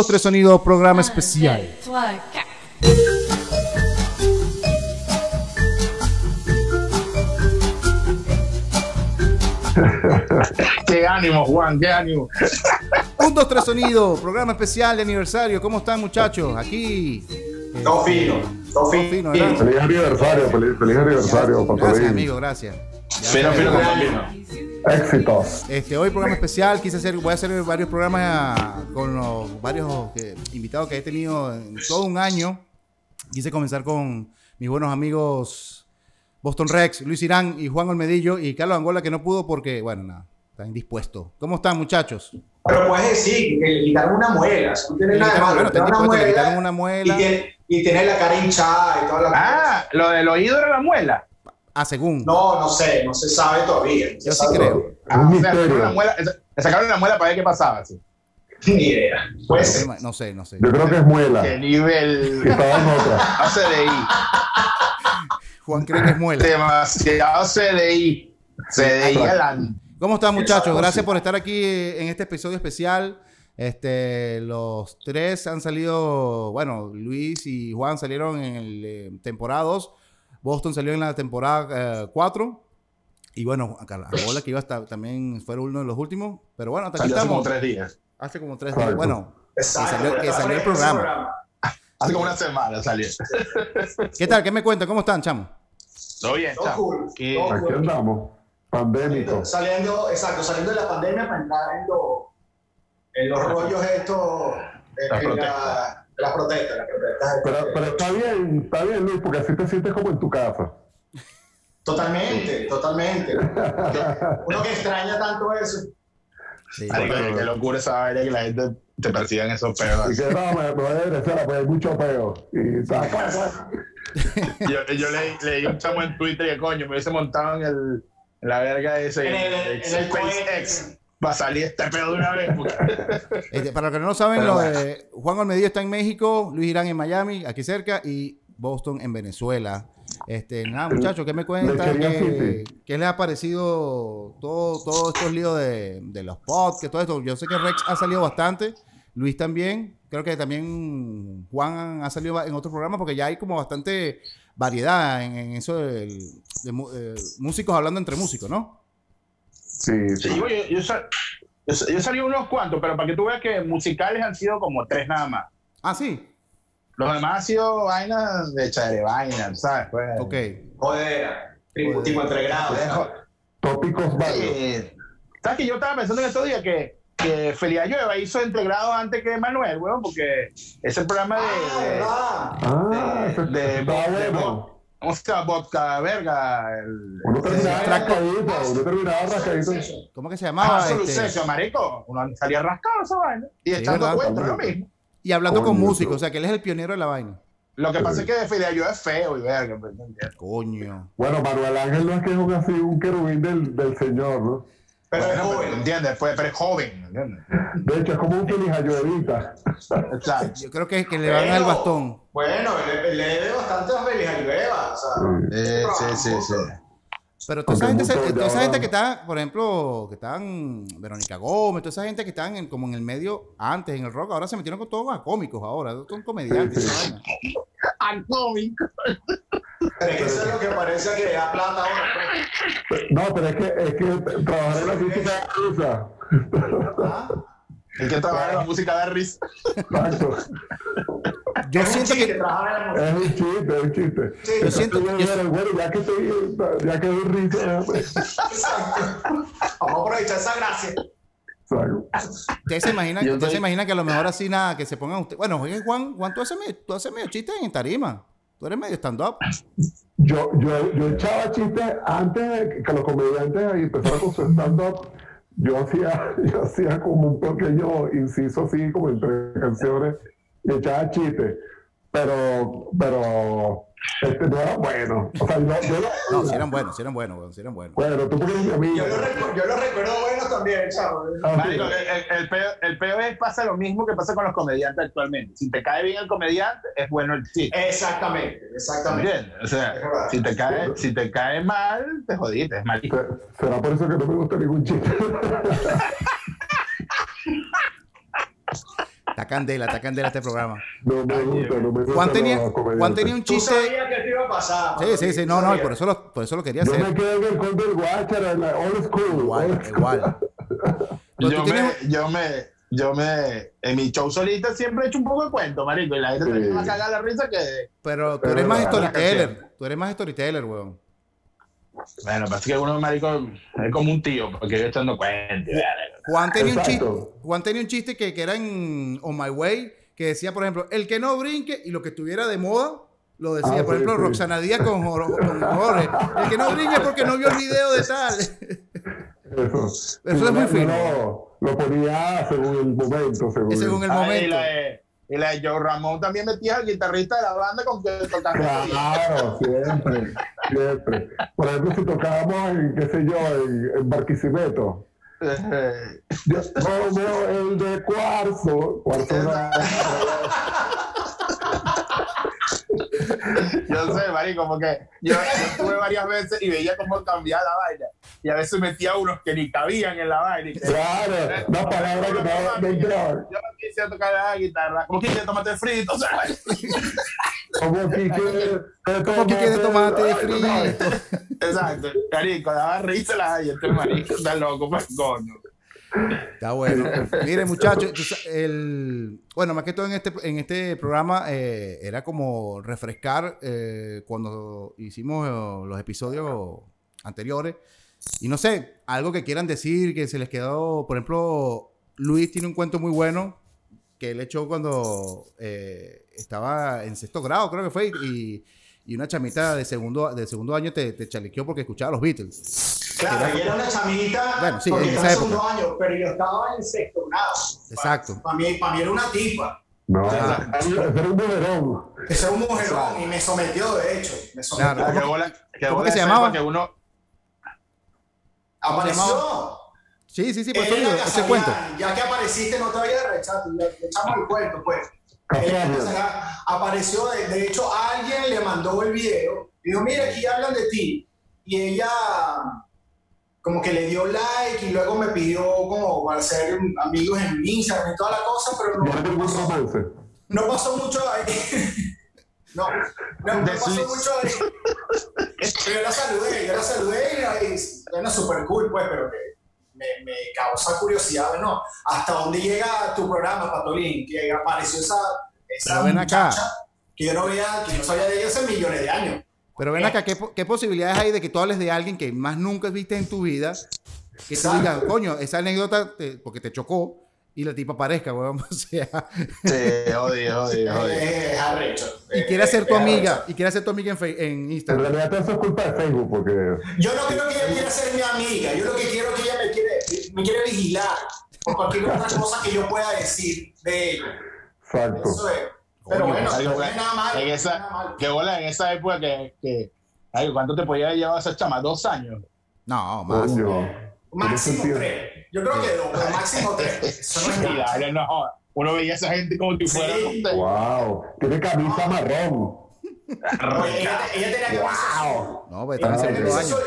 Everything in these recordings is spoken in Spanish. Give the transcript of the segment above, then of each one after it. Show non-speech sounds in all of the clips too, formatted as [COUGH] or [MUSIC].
Un, dos, tres sonido, programa especial. [LAUGHS] qué ánimo, Juan, qué ánimo. [LAUGHS] Un, dos, tres sonido, programa especial de aniversario. ¿Cómo están, muchachos? Aquí. Todo fino, todo fino, fino. Feliz aniversario, feliz, feliz aniversario, Gracias, amigo, gracias. Fino, fino, fino. Éxitos. Este, hoy programa especial, quise hacer, voy a hacer varios programas con los varios eh, invitados que he tenido en todo un año. Quise comenzar con mis buenos amigos Boston Rex, Luis Irán y Juan Olmedillo y Carlos Angola que no pudo porque, bueno, nada, está indispuesto. ¿Cómo están, muchachos? Pero puedes decir que le quitaron una muela. Si tú tienes nada malo, bueno, quitaron una muela una y muela. tiene- y tienes la cara hinchada y todas las Ah, lo del oído era la muela. Ah, según. No, no sé, no se sabe todavía. no Yo sí creo. un Ah, o sea, sacaron misterio. la muela, le sacaron la muela para ver qué pasaba. sí. Ni idea. Puede ser. No sé, no sé. Yo creo que es muela. Qué nivel. Estaba en otra. [LAUGHS] CDI. Juan cree que es muela. Demasiado CDI. CDI adelante. ¿Cómo están, muchachos? Gracias por estar aquí eh, en este episodio especial. Este, los tres han salido, bueno, Luis y Juan salieron en el eh, temporada 2. Boston salió en la temporada 4. y bueno, acá la bola que iba hasta también fue uno de los últimos. Pero bueno, hasta aquí Salió hace como estamos. tres días. Hace como tres días. Bueno, que salió, que salió el programa. Hace como una semana salió. [LAUGHS] ¿Qué tal? ¿Qué me cuentan? ¿Cómo están, chamo? Todo bien, Todo chamo. cool, Aquí- andamos. Pandémico. Saliendo, exacto, saliendo de la pandemia para entrar en, lo- en los rollos estos, en, la- protestas. Las protestas, las protestas. Pero, pero está bien, está bien, Luis, porque así te sientes como en tu casa. Totalmente, totalmente. [LAUGHS] Uno que extraña tanto eso. Sí. Marico, qué locura esa vaina que la gente te persiga en esos pedos. Y que no, me, me voy a regresar, pues hay mucho peo. Y. Yo, yo leí, leí un chamo en Twitter que coño, me hubiese montado en, el, en la verga ese En el- el en el SpaceX. Va a salir este pedo de una vez. [LAUGHS] Este, para los que no lo saben, lo de Juan Olmedillo está en México, Luis Irán en Miami, aquí cerca, y Boston en Venezuela. Este, nada, muchachos, ¿qué me cuentan? ¿Qué, qué les ha parecido todo, todos estos líos de, de los podcasts, todo esto? Yo sé que Rex ha salido bastante, Luis también, creo que también Juan ha salido en otros programas porque ya hay como bastante variedad en, en eso de, músicos hablando entre músicos, ¿no? Sí, Sí, sí. yo, yo, sal- yo sal- yo salí unos cuantos, pero para que tú veas que musicales han sido como tres nada más. Ah, sí, Los demás han sido vainas de chévere vaina, ¿sabes? Pues, ok. Jodera. Tipo, Joder. tipo entre grados. Tópicos varios. Eh, ¿Sabes que yo estaba pensando en estos días que, que Felia Llueva hizo entregrado antes que Manuel, weón? Porque ese programa Ah, de. Ah, de- de- está de- bueno. ¿Cómo se llama? Vodka verga. El, Uno terminaba rascadito, uno terminaba rascadito. ¿Cómo que se llamaba? Ah, solo Este, marico. Uno salía rascado esa vaina. Y Sí, echando cuentos, lo mismo. y hablando con músicos, o sea, que él es el pionero de la vaina. Lo que pasa es que Felia Llueva es feo y verga. pues. Coño. Bueno, Manuel Ángel no es que es un, así un querubín del, del Señor, ¿no? Pero es joven. ¿entiendes? Pues, pero es joven, ¿entiendes? De hecho, es como un feliz ayudita. Exacto. Yo creo que, que le van al bastón. Bueno, le, le debe bastante a Ayueva. O sea, Eh, sí, sí, sí. Pero toda esa gente, se- mucho toda esa gente que está, por ejemplo, que están Verónica Gómez, toda esa gente que están en, como en el medio antes, en el rock, ahora se metieron con todos a cómicos ahora, son comediantes. Sí, esa vaina. [LAUGHS] Ah, cómico. Pero es que eso es lo que parece que da plata ahora. pues. No, pero es que, es que trabajar en la crítica rusa. ¿Ah? El que trabaja en la música da risa. Exacto. Yo Es un siento chiste, que. Es un chiste, es un chiste. Sí, yo siento, Bueno, yo- bueno, ya que estoy, ya que doy risa, pues. Exacto. Vamos a aprovechar esa gracia. Exacto. ustedes se imaginan, Yo ustedes se imaginan que a lo mejor así nada, que se pongan ustedes. Bueno, oye, Juan, Juan, tú haces medio, tú haces medio chistes en tarima. Tú eres medio stand-up. Yo, yo, yo echaba chistes antes de que los comediantes ahí empezaran con su stand-up. Yo hacía, [LAUGHS] yo hacía como un pequeño inciso así, como entre canciones, y echaba chistes. Pero, pero, este no era bueno. O sea, yo, yo lo- No, si eran buenos, si eran buenos, si eran buenos. Bueno, tú porque eres mi amigo. Yo lo, yo lo recuerdo bueno también, chavo. Ah, Marico, el, el, el peo, el peo es pasa lo mismo que pasa con los comediantes actualmente. Si te cae bien el comediante, es bueno el chiste. Exactamente, exactamente. ¿Entiendes? O sea, si te cae, si te cae mal, te jodiste, es malito. Se- Será por eso que no me gusta ningún chiste. [LAUGHS] Está candela, está candela este programa. No me gusta, no me gusta. Juan tenía. Juan tenía un Tú chiste. sabías que te iba a pasar. Sí, sí, sí, no, no, y por eso lo, por eso lo quería Yo hacer. me quedé en el conde del Guachara, en la old school. Igual, old school. igual. Pero Yo me, tienes- yo me, yo me, en mi show solita siempre he hecho un poco de cuento, marico, y la gente Sí. me va a cagar la risa que, Pero tú Pero eres más storyteller. Tú eres más storyteller, weón. Bueno, parece que uno, marico, es como un tío, porque yo echando cuentos. Juan tenía un chiste. Juan tenía un chiste que, que era en On My Way, que decía, por ejemplo, el que no brinque y lo que estuviera de moda, lo decía. Ah, por sí, ejemplo, sí. Roxana Díaz con, con Jorge. El que no brinque porque no vio el video de tal. [LAUGHS] Eso. Eso es muy fino. Lo, lo ponía según el momento, según, según el momento. Y la de Joe Ramón también metía al guitarrista de la banda con que tocando. Claro, siempre, siempre. Por ejemplo, si tocábamos en, qué sé yo, en, en Barquisimeto, Eh, yo- como el de Cuarzo, Cuarzo [LAUGHS] yo sé, marico, porque yo, yo estuve varias veces y veía cómo cambiaba la vaina. Y a veces metía unos que ni cabían en la vaina. y que- claro, una palabra que no entraba. Yo no quise tocar la guitarra. Como quise tomate frito. [LAUGHS] Como Quique de Como que quiere tomate de Ay, frito. Exacto. Marico, daba risa la gente, este marico está loco, pues coño. Está bueno. Mire, [LAUGHS] muchachos, el, bueno, más que todo en este, en este programa eh, era como refrescar eh, cuando hicimos eh, los episodios anteriores. Y no sé, algo que quieran decir, que se les quedó, por ejemplo, Luis tiene un cuento muy bueno que él echó cuando eh, estaba en sexto grado, creo que fue, y, y una chamita de segundo, de segundo año te, te chalequeó porque escuchaba los Beatles. Claro, ella era una chamita. Bueno, sí, porque en estaba segundo año, pero yo estaba en sexto grado. Exacto. Para mí, para mí era una tipa. No, ese era un mujerón. Ese era un mujerón y me sometió, de hecho. Me sometió. Claro. ¿Cómo que se llamaba? Que uno, Apareció. Sí, sí, sí, por eso era ese cuento. Ya que apareciste, no te había rechazado. Le le echamos el cuento, pues. Ella Casarian. Casarian apareció, de, de hecho, alguien le mandó el video. Dijo, mira, aquí hablan de ti. Y ella como que le dio like y luego me pidió como para ser amigos en Instagram y toda la cosa, pero no, no, pasó, romance. no pasó mucho ahí. [LAUGHS] No, no, no pasó mucho ahí. Pero yo la saludé, yo la saludé y y era súper cool, pues, pero que me, me causa curiosidad, ¿no? ¿Hasta dónde llega tu programa, Patolín? Que apareció esa, esa ven acá. que yo no veía, que no sabía de ella hace millones de años. Pero ven acá, ¿qué, qué posibilidades hay de que tú hables de alguien que más nunca viste en tu vida? Que Exacto. digas, coño, esa anécdota te- porque te chocó y la tipa aparezca, weón. [LAUGHS] O sea, Sí, odio, odio, odio. Eh, y quiere ser tu amiga, arrecho. y quiere ser tu amiga en, en En Instagram. realidad todo eso es culpa de Facebook, porque Yo no creo que ella quiera ser mi amiga, yo lo que quiero es que ella me quiere, me quiere vigilar por cualquier otra cosa que yo pueda decir de ella. exacto. Eso es. Pero bueno, Algo, no es nada malo. en no es nada esa, malo. que bola en esa época que, que ay, ¿cuánto te podía llevar esa chama? ¿Dos años? No, más. Máximo tres. Yo creo que dos, pero máximo tres. Eso no es nada. dale, no, uno veía a esa gente como si Sí. fuera. Wow. Tiene camisa marrón. Oye, ella, ella tenía camisa azul. No, pues estaba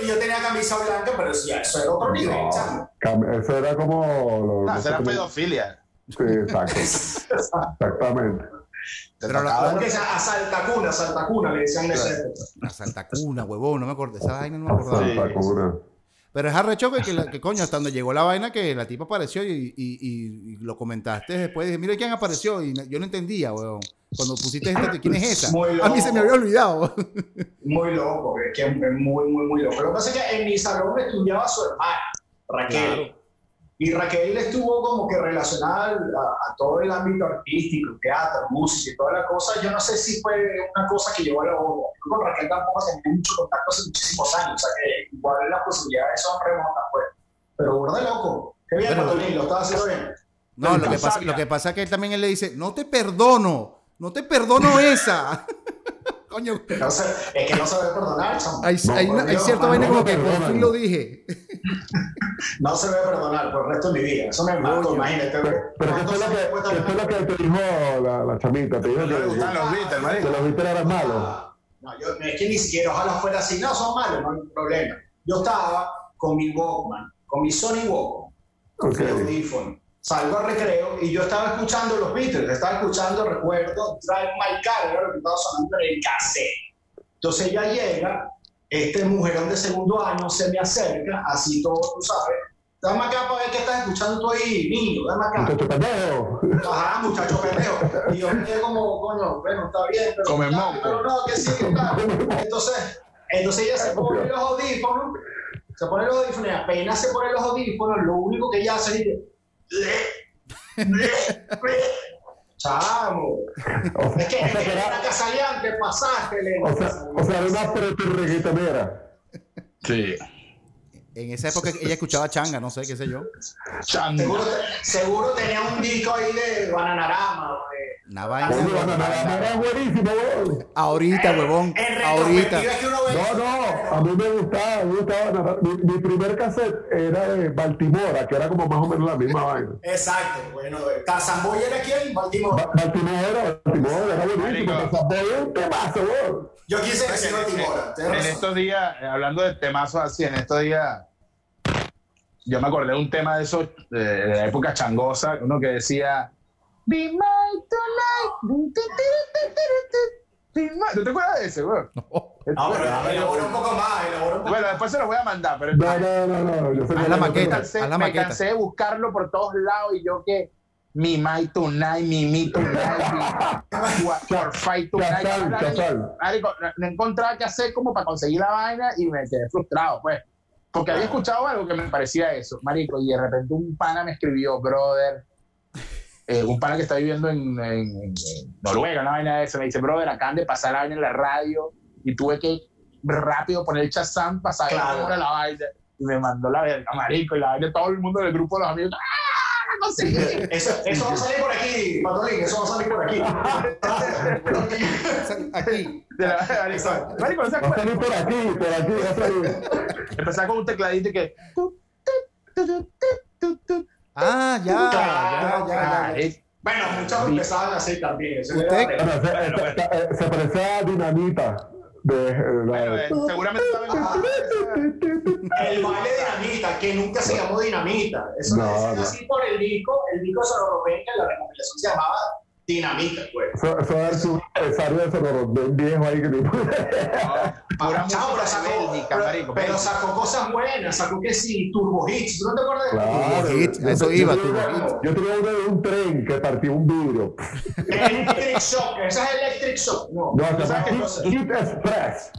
y yo tenía camisa blanca, pero eso ya, eso era otro nivel, No, chamo. cam- eso era como... lo- No, esa sé era pedofilia. Sí, exacto. Exactamente. Te Pero la- sea a Saltacuna, Saltacuna le decían en esa época. La Santa Cuna, huevón, no me acuerdo. Esa vaina no me acordaba. Sí. Santa cura. Pero es arrecho que, que, la- que coño, hasta donde llegó la vaina que la tipa apareció y, y- y- y lo comentaste después. Dije, mira quién apareció. Y yo no entendía, weón. Cuando pusiste esta, ¿quién es esa? Muy A mí se me había olvidado. Muy loco, es que es muy, muy, muy loco. Lo que pasa es que en mi salón estudiaba su hermana, Raquel. Claro. Y Raquel estuvo como que relacionada a, a todo el ámbito artístico, teatro, música y toda la cosa. Yo no sé si fue una cosa que llevó a la otra. Yo con Raquel tampoco tenía mucho contacto hace muchísimos años, o sea que igual las posibilidades son remotas, pues. Pero burda de loco. Qué bien, Patolín, lo estaba haciendo bien. No, lo que, pasa, lo que pasa es que él también él le dice, no te perdono, no te perdono esa. [LAUGHS] Coño, No sé, es que no se debe perdonar, chamo. hay, No, hay, hay cierta vaina como que por fin lo dije. [LAUGHS] No se debe perdonar por el resto de mi vida. Eso me mató, imagínate. Pero, ¿qué fue lo que, qué fue lo que te dijo la, la chamita? Te dijo No le gustan que, los Beatles, que marico. los Beatles eran malos. No, yo, es que ni siquiera, ojalá fuera así. No, son malos, no hay problema. Yo estaba con mi Walkman, con mi Sony Walkman, mi audífono, salgo al recreo y yo estaba escuchando los Beatles, estaba escuchando, recuerdo, Drive My Car, era lo que estaba sonando en el cassette. Entonces ella llega, este mujerón de segundo año se me acerca, así todo, tú sabes, dame acá para ver qué estás escuchando tú ahí, niño, dame acá. Muchacho pendejo. Ajá, muchacho pendejo. Y yo me quedé como, coño, bueno, está bien, pero. Come ya, moco. pero no, que sí, tal. Entonces, entonces ella se pone los audífonos, se pone los audífonos, y apenas se pone los audífonos, lo único que ella hace es. Le- le- le- Chamo. O sea, Es que o es sea, que que era casaleante, pasaste, le. o sea, o sea, era una preterreguetonera. Sí. En esa época ella escuchaba changa, no sé, qué sé yo. Changa. Seguro, seguro tenía un disco ahí de Bananarama. Una vaina. Era buenísimo, weón. Ahorita, huevón. En Ahorita. uno ve. No, no, a mí me gustaba, a mí me gustaba. Mi, mi primer cassette era de Baltimora, que era como más o menos la misma [LAUGHS] vaina. Exacto, bueno, Tarzan era aquí en Baltimore. Ba- Baltimora, Baltimora, era buenísimo. Marico. Tarzan Boy es un temazo, weón. Yo quise decir En, Baltimore. en- en estos días, eh, hablando de temazos así, en estos días, yo me acordé de un tema de esos, de la época changosa, uno que decía, Be my tonight. Be my- ¿No te acuerdas de ese, weón? No, pero elabora un poco más, elabora un poco Bueno, después se los voy a mandar, pero No, no, no, no, yo que- la me maqueta. cansé, haz la me maqueta. cansé de buscarlo por todos lados y yo que mi my tonight, mi mi tonight, for [LAUGHS] fight tonight. No encontraba qué hacer como para conseguir la vaina y me quedé frustrado, pues. Porque había escuchado algo que me parecía eso, marico, y de repente un pana me escribió, brother, eh, un pana que está viviendo en, en- en Noruega, una vaina de eso, me dice, brother, acaban de pasar la vaina en la radio y tuve que rápido poner el Shazam para saber Claro. cómo era la vaina. Y me mandó la verga, marico, y la vaina, todo el mundo del grupo de los amigos, ¡ah! No conseguí. Eso, eso va a salir por aquí, Patolín, eso va a salir por aquí. Aquí. De la- marico, marico, ¿no se Va a salir por aquí, por aquí, va a salir. Empezaba con un tecladito y que... Ah, ya, Claro, ya, ya, ya, ya. Bueno, muchos empezaban así también. Eso Usted- era- Bueno, se, se- se parecía a Dinamita. De, eh, la- Bueno, eh, seguramente saben [LAUGHS] El baile dinamita, que nunca se llamó dinamita. Eso No, no. así por el disco, el disco Venga, la recopilación se llamaba Dinamita, pues. Eso, eso debe ser un empresario de Sonoro, de un viejo ahí que tipo. [LAUGHS] pura Chao, pero pero, sacó cosas buenas, sacó que sí, Turbo Hits. ¿Tú no te acuerdas de Claro. Turbo Hits, Yo- eso yo iba, tenía Turbo una- Hits. Yo tenía uno de un tren que partió un vidrio. Electric Shock, esa es Electric Shock. No, No, se sabes que Hit, Hit Express.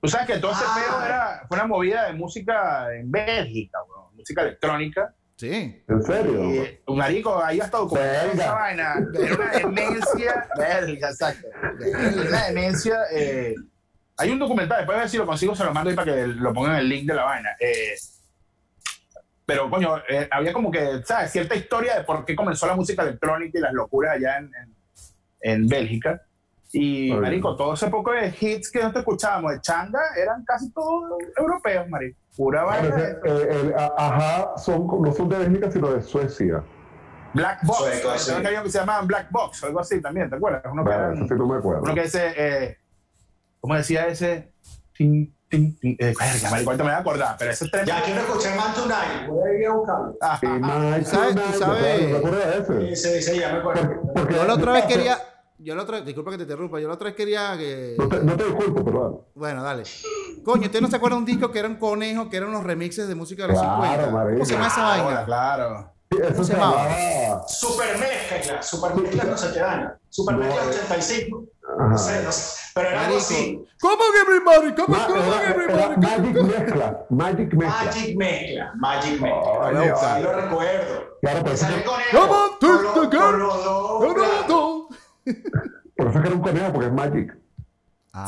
Tú sabes que todo ese Ah. pedo era, fue una movida de música en Bélgica, weón, música electrónica. Sí. ¿En serio? Y un marico ahí hasta documentado Verga. esa vaina. Era una demencia. Verga, exacto. Era una demencia. eh, hay un documental, después a ver si lo consigo, se lo mando ahí para que lo pongan en el link de la vaina. Eh, pero, coño, eh, había como que, ¿sabes? Cierta historia de por qué comenzó la música electrónica y las locuras allá en, en, en Bélgica. Y, marico, todo ese poco de hits que nosotros escuchábamos de changa eran casi todos europeos, marico. Pura vaina. Eh, ajá, son, no son de Bélgica, sino de Suecia. Black Box. Sueco, Creo sí. que había que se llamaban Black Box o algo así también, ¿te acuerdas? Uno que, Bueno, eran- sí no me acuerdo. uno que ese, eh, ¿cómo decía ese? Tin, tin, tin, eh, verga, marico, ahorita me voy a acordar, pero ese tren. ya quiero escuchar Man Tonight, voy a ir a buscarlo. Ah, ah, Night ¿tú sabes- tú sabes- ¿te acuerdas de ese? Sí, sí, sí, ya me acuerdo. Porque Yo la otra vez quería. Yo la otra disculpa que te interrumpa, yo la otra vez quería que. No te, no te disculpo, perdón. Bueno, dale. Coño, ¿usted no se acuerda de un disco que era un conejo, que eran unos remixes de música de los Claro, 50? marico. ¿Cómo se llama esa vaina? claro. Se se llamaba? Super Mezcla, Super Mezcla no sé qué año. Super No, Mezcla eh. 85. Ajá. No sé, no sé. Pero era algo así. ¿Cómo que everybody? ¿Cómo, Ma- cómo que everybody? Magic Mezcla. Magic Mezcla. Magic Mezcla, Magic Mezcla. Lo recuerdo. Claro, por eso, Sale que, con él. Come on, por eso es que era un conejo, porque es Magic.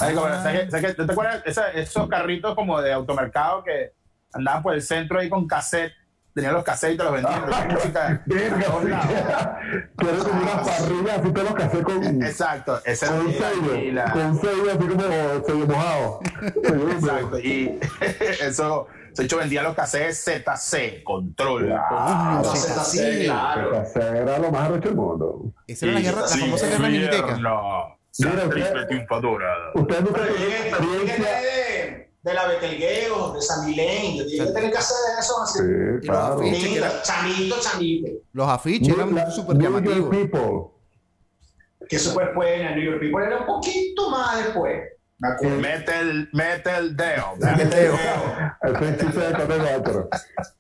Pero, ¿sabes sabes te acuerdas esa- esos carritos como de automercado que andaban por el centro ahí con cassette? Tenían los cassettes y te los vendían. esa música era como una parrilla, así te lo casé con, Exacto, ese con un sello. la- Con un sello así como sello mojado. [LAUGHS] Exacto, y [LAUGHS] eso, de hecho vendía los cassettes ZC, control. Claro. Coño, sí, sí, sí, sí. claro. Era lo más arrecho del mundo. Esa era la, guerra, la famosa guerra miniteca. No, Mira, la triple usted- triunfadora. Ustedes no Pero tienen llegué, experiencia. llegué de, la Betelgeuse, de San Milenio. Tiene que tener que hacer eso así. Sí, los claro. afiches. que Lindo, era- chamito, chamito. Los afiches New- la- eran súper New York llamativos. People. Que eso fue después en el New York People, era un poquito más después. Mete el, mete el dedo. Es chiste de Cote Cuatro.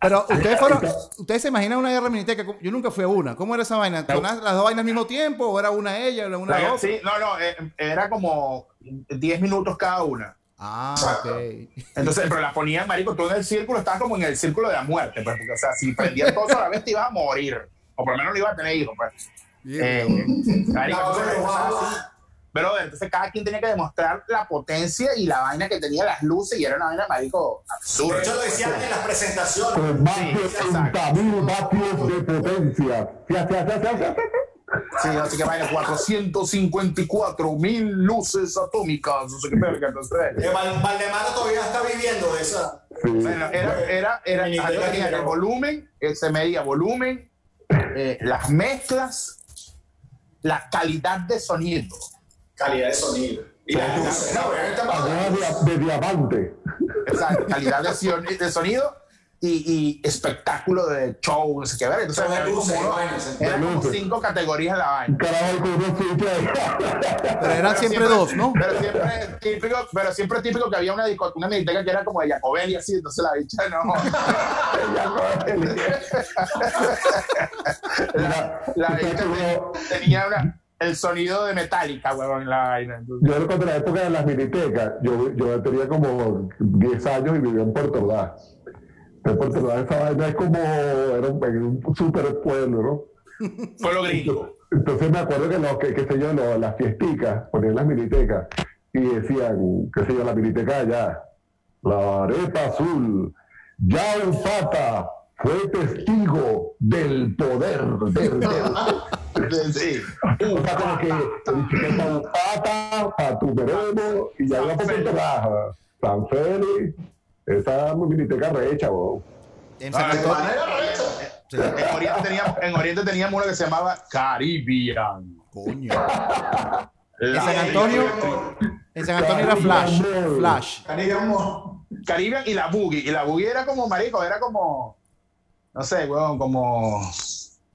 Pero ustedes fueron, ustedes se imaginan una guerra miniteca. Yo nunca fui a una. ¿Cómo era esa vaina? ¿Sonaban las dos vainas al mismo tiempo? ¿O era una ella o una La- otra? sí, no, no, eh, era como 10 minutos cada una. Ah, ok. Entonces, pero la ponían, marico, tú en el círculo, estabas como en el círculo de la muerte, pues, porque, o sea, si prendían todo a la vez te ibas a morir, o por lo menos no ibas a tener hijos, pues. Eh, marico, No, entonces, pero, entonces cada quien tenía que demostrar la potencia y la vaina que tenía las luces y era una vaina, marico, absurda. De hecho, lo decían en las presentaciones. Con más de Sí, exacto. 30.000 vatios de potencia. Sí, sí, sí, sí, sí, sí. Sí, así que vaina, 454 mil luces atómicas, no sé qué verga, entonces... Eh, Val- Valdemaro todavía está viviendo de esa. Bueno, era, era, era, el volumen, se medía volumen, eh, las mezclas, la calidad de sonido. Calidad de sonido. Y la luces, no, obviamente, Aguas de, de diamante. Exacto, [LAUGHS] calidad de, de sonido y, y espectáculo de show, no sé qué ver. Entonces, de como, eran como cinco categorías en la vaina. Pero eran siempre dos, ¿no? Pero siempre típico, pero siempre típico que había una una que era como de Jacobelli así, entonces la bicha no. [LAUGHS] [LAUGHS] la, la sabes bicha tenía una, el sonido de Metallica, huevón, en la vaina. Entonces, Yo recuerdo la época de las minitecas. Yo, yo tenía como 10 años y vivía en Puerto Ordaz. En Puerto Ordaz esa vaina es como era un, un super [LAUGHS] pueblo, ¿no? fue lo gringo. Entonces me acuerdo que, los, que qué sé yo, los- las fiesticas, ponían las minitecas y decían, qué sé yo, la miniteca allá, la arepa azul, ya el pata fue testigo del poder del- [LAUGHS] Sí. o sea, como que para un pata, para tu veremos, y ya iba por Puerto Baja, San Félix, esa miniteca recha, bo. En San Antonio. Sí. En Oriente, teníamos, en Oriente teníamos uno que se llamaba Caribbean. Coño. En San Antonio, en San Antonio era Flash. Flash. Caribbean y la Boogie. Y la Boogie era como, marico, era como, no sé, weón, como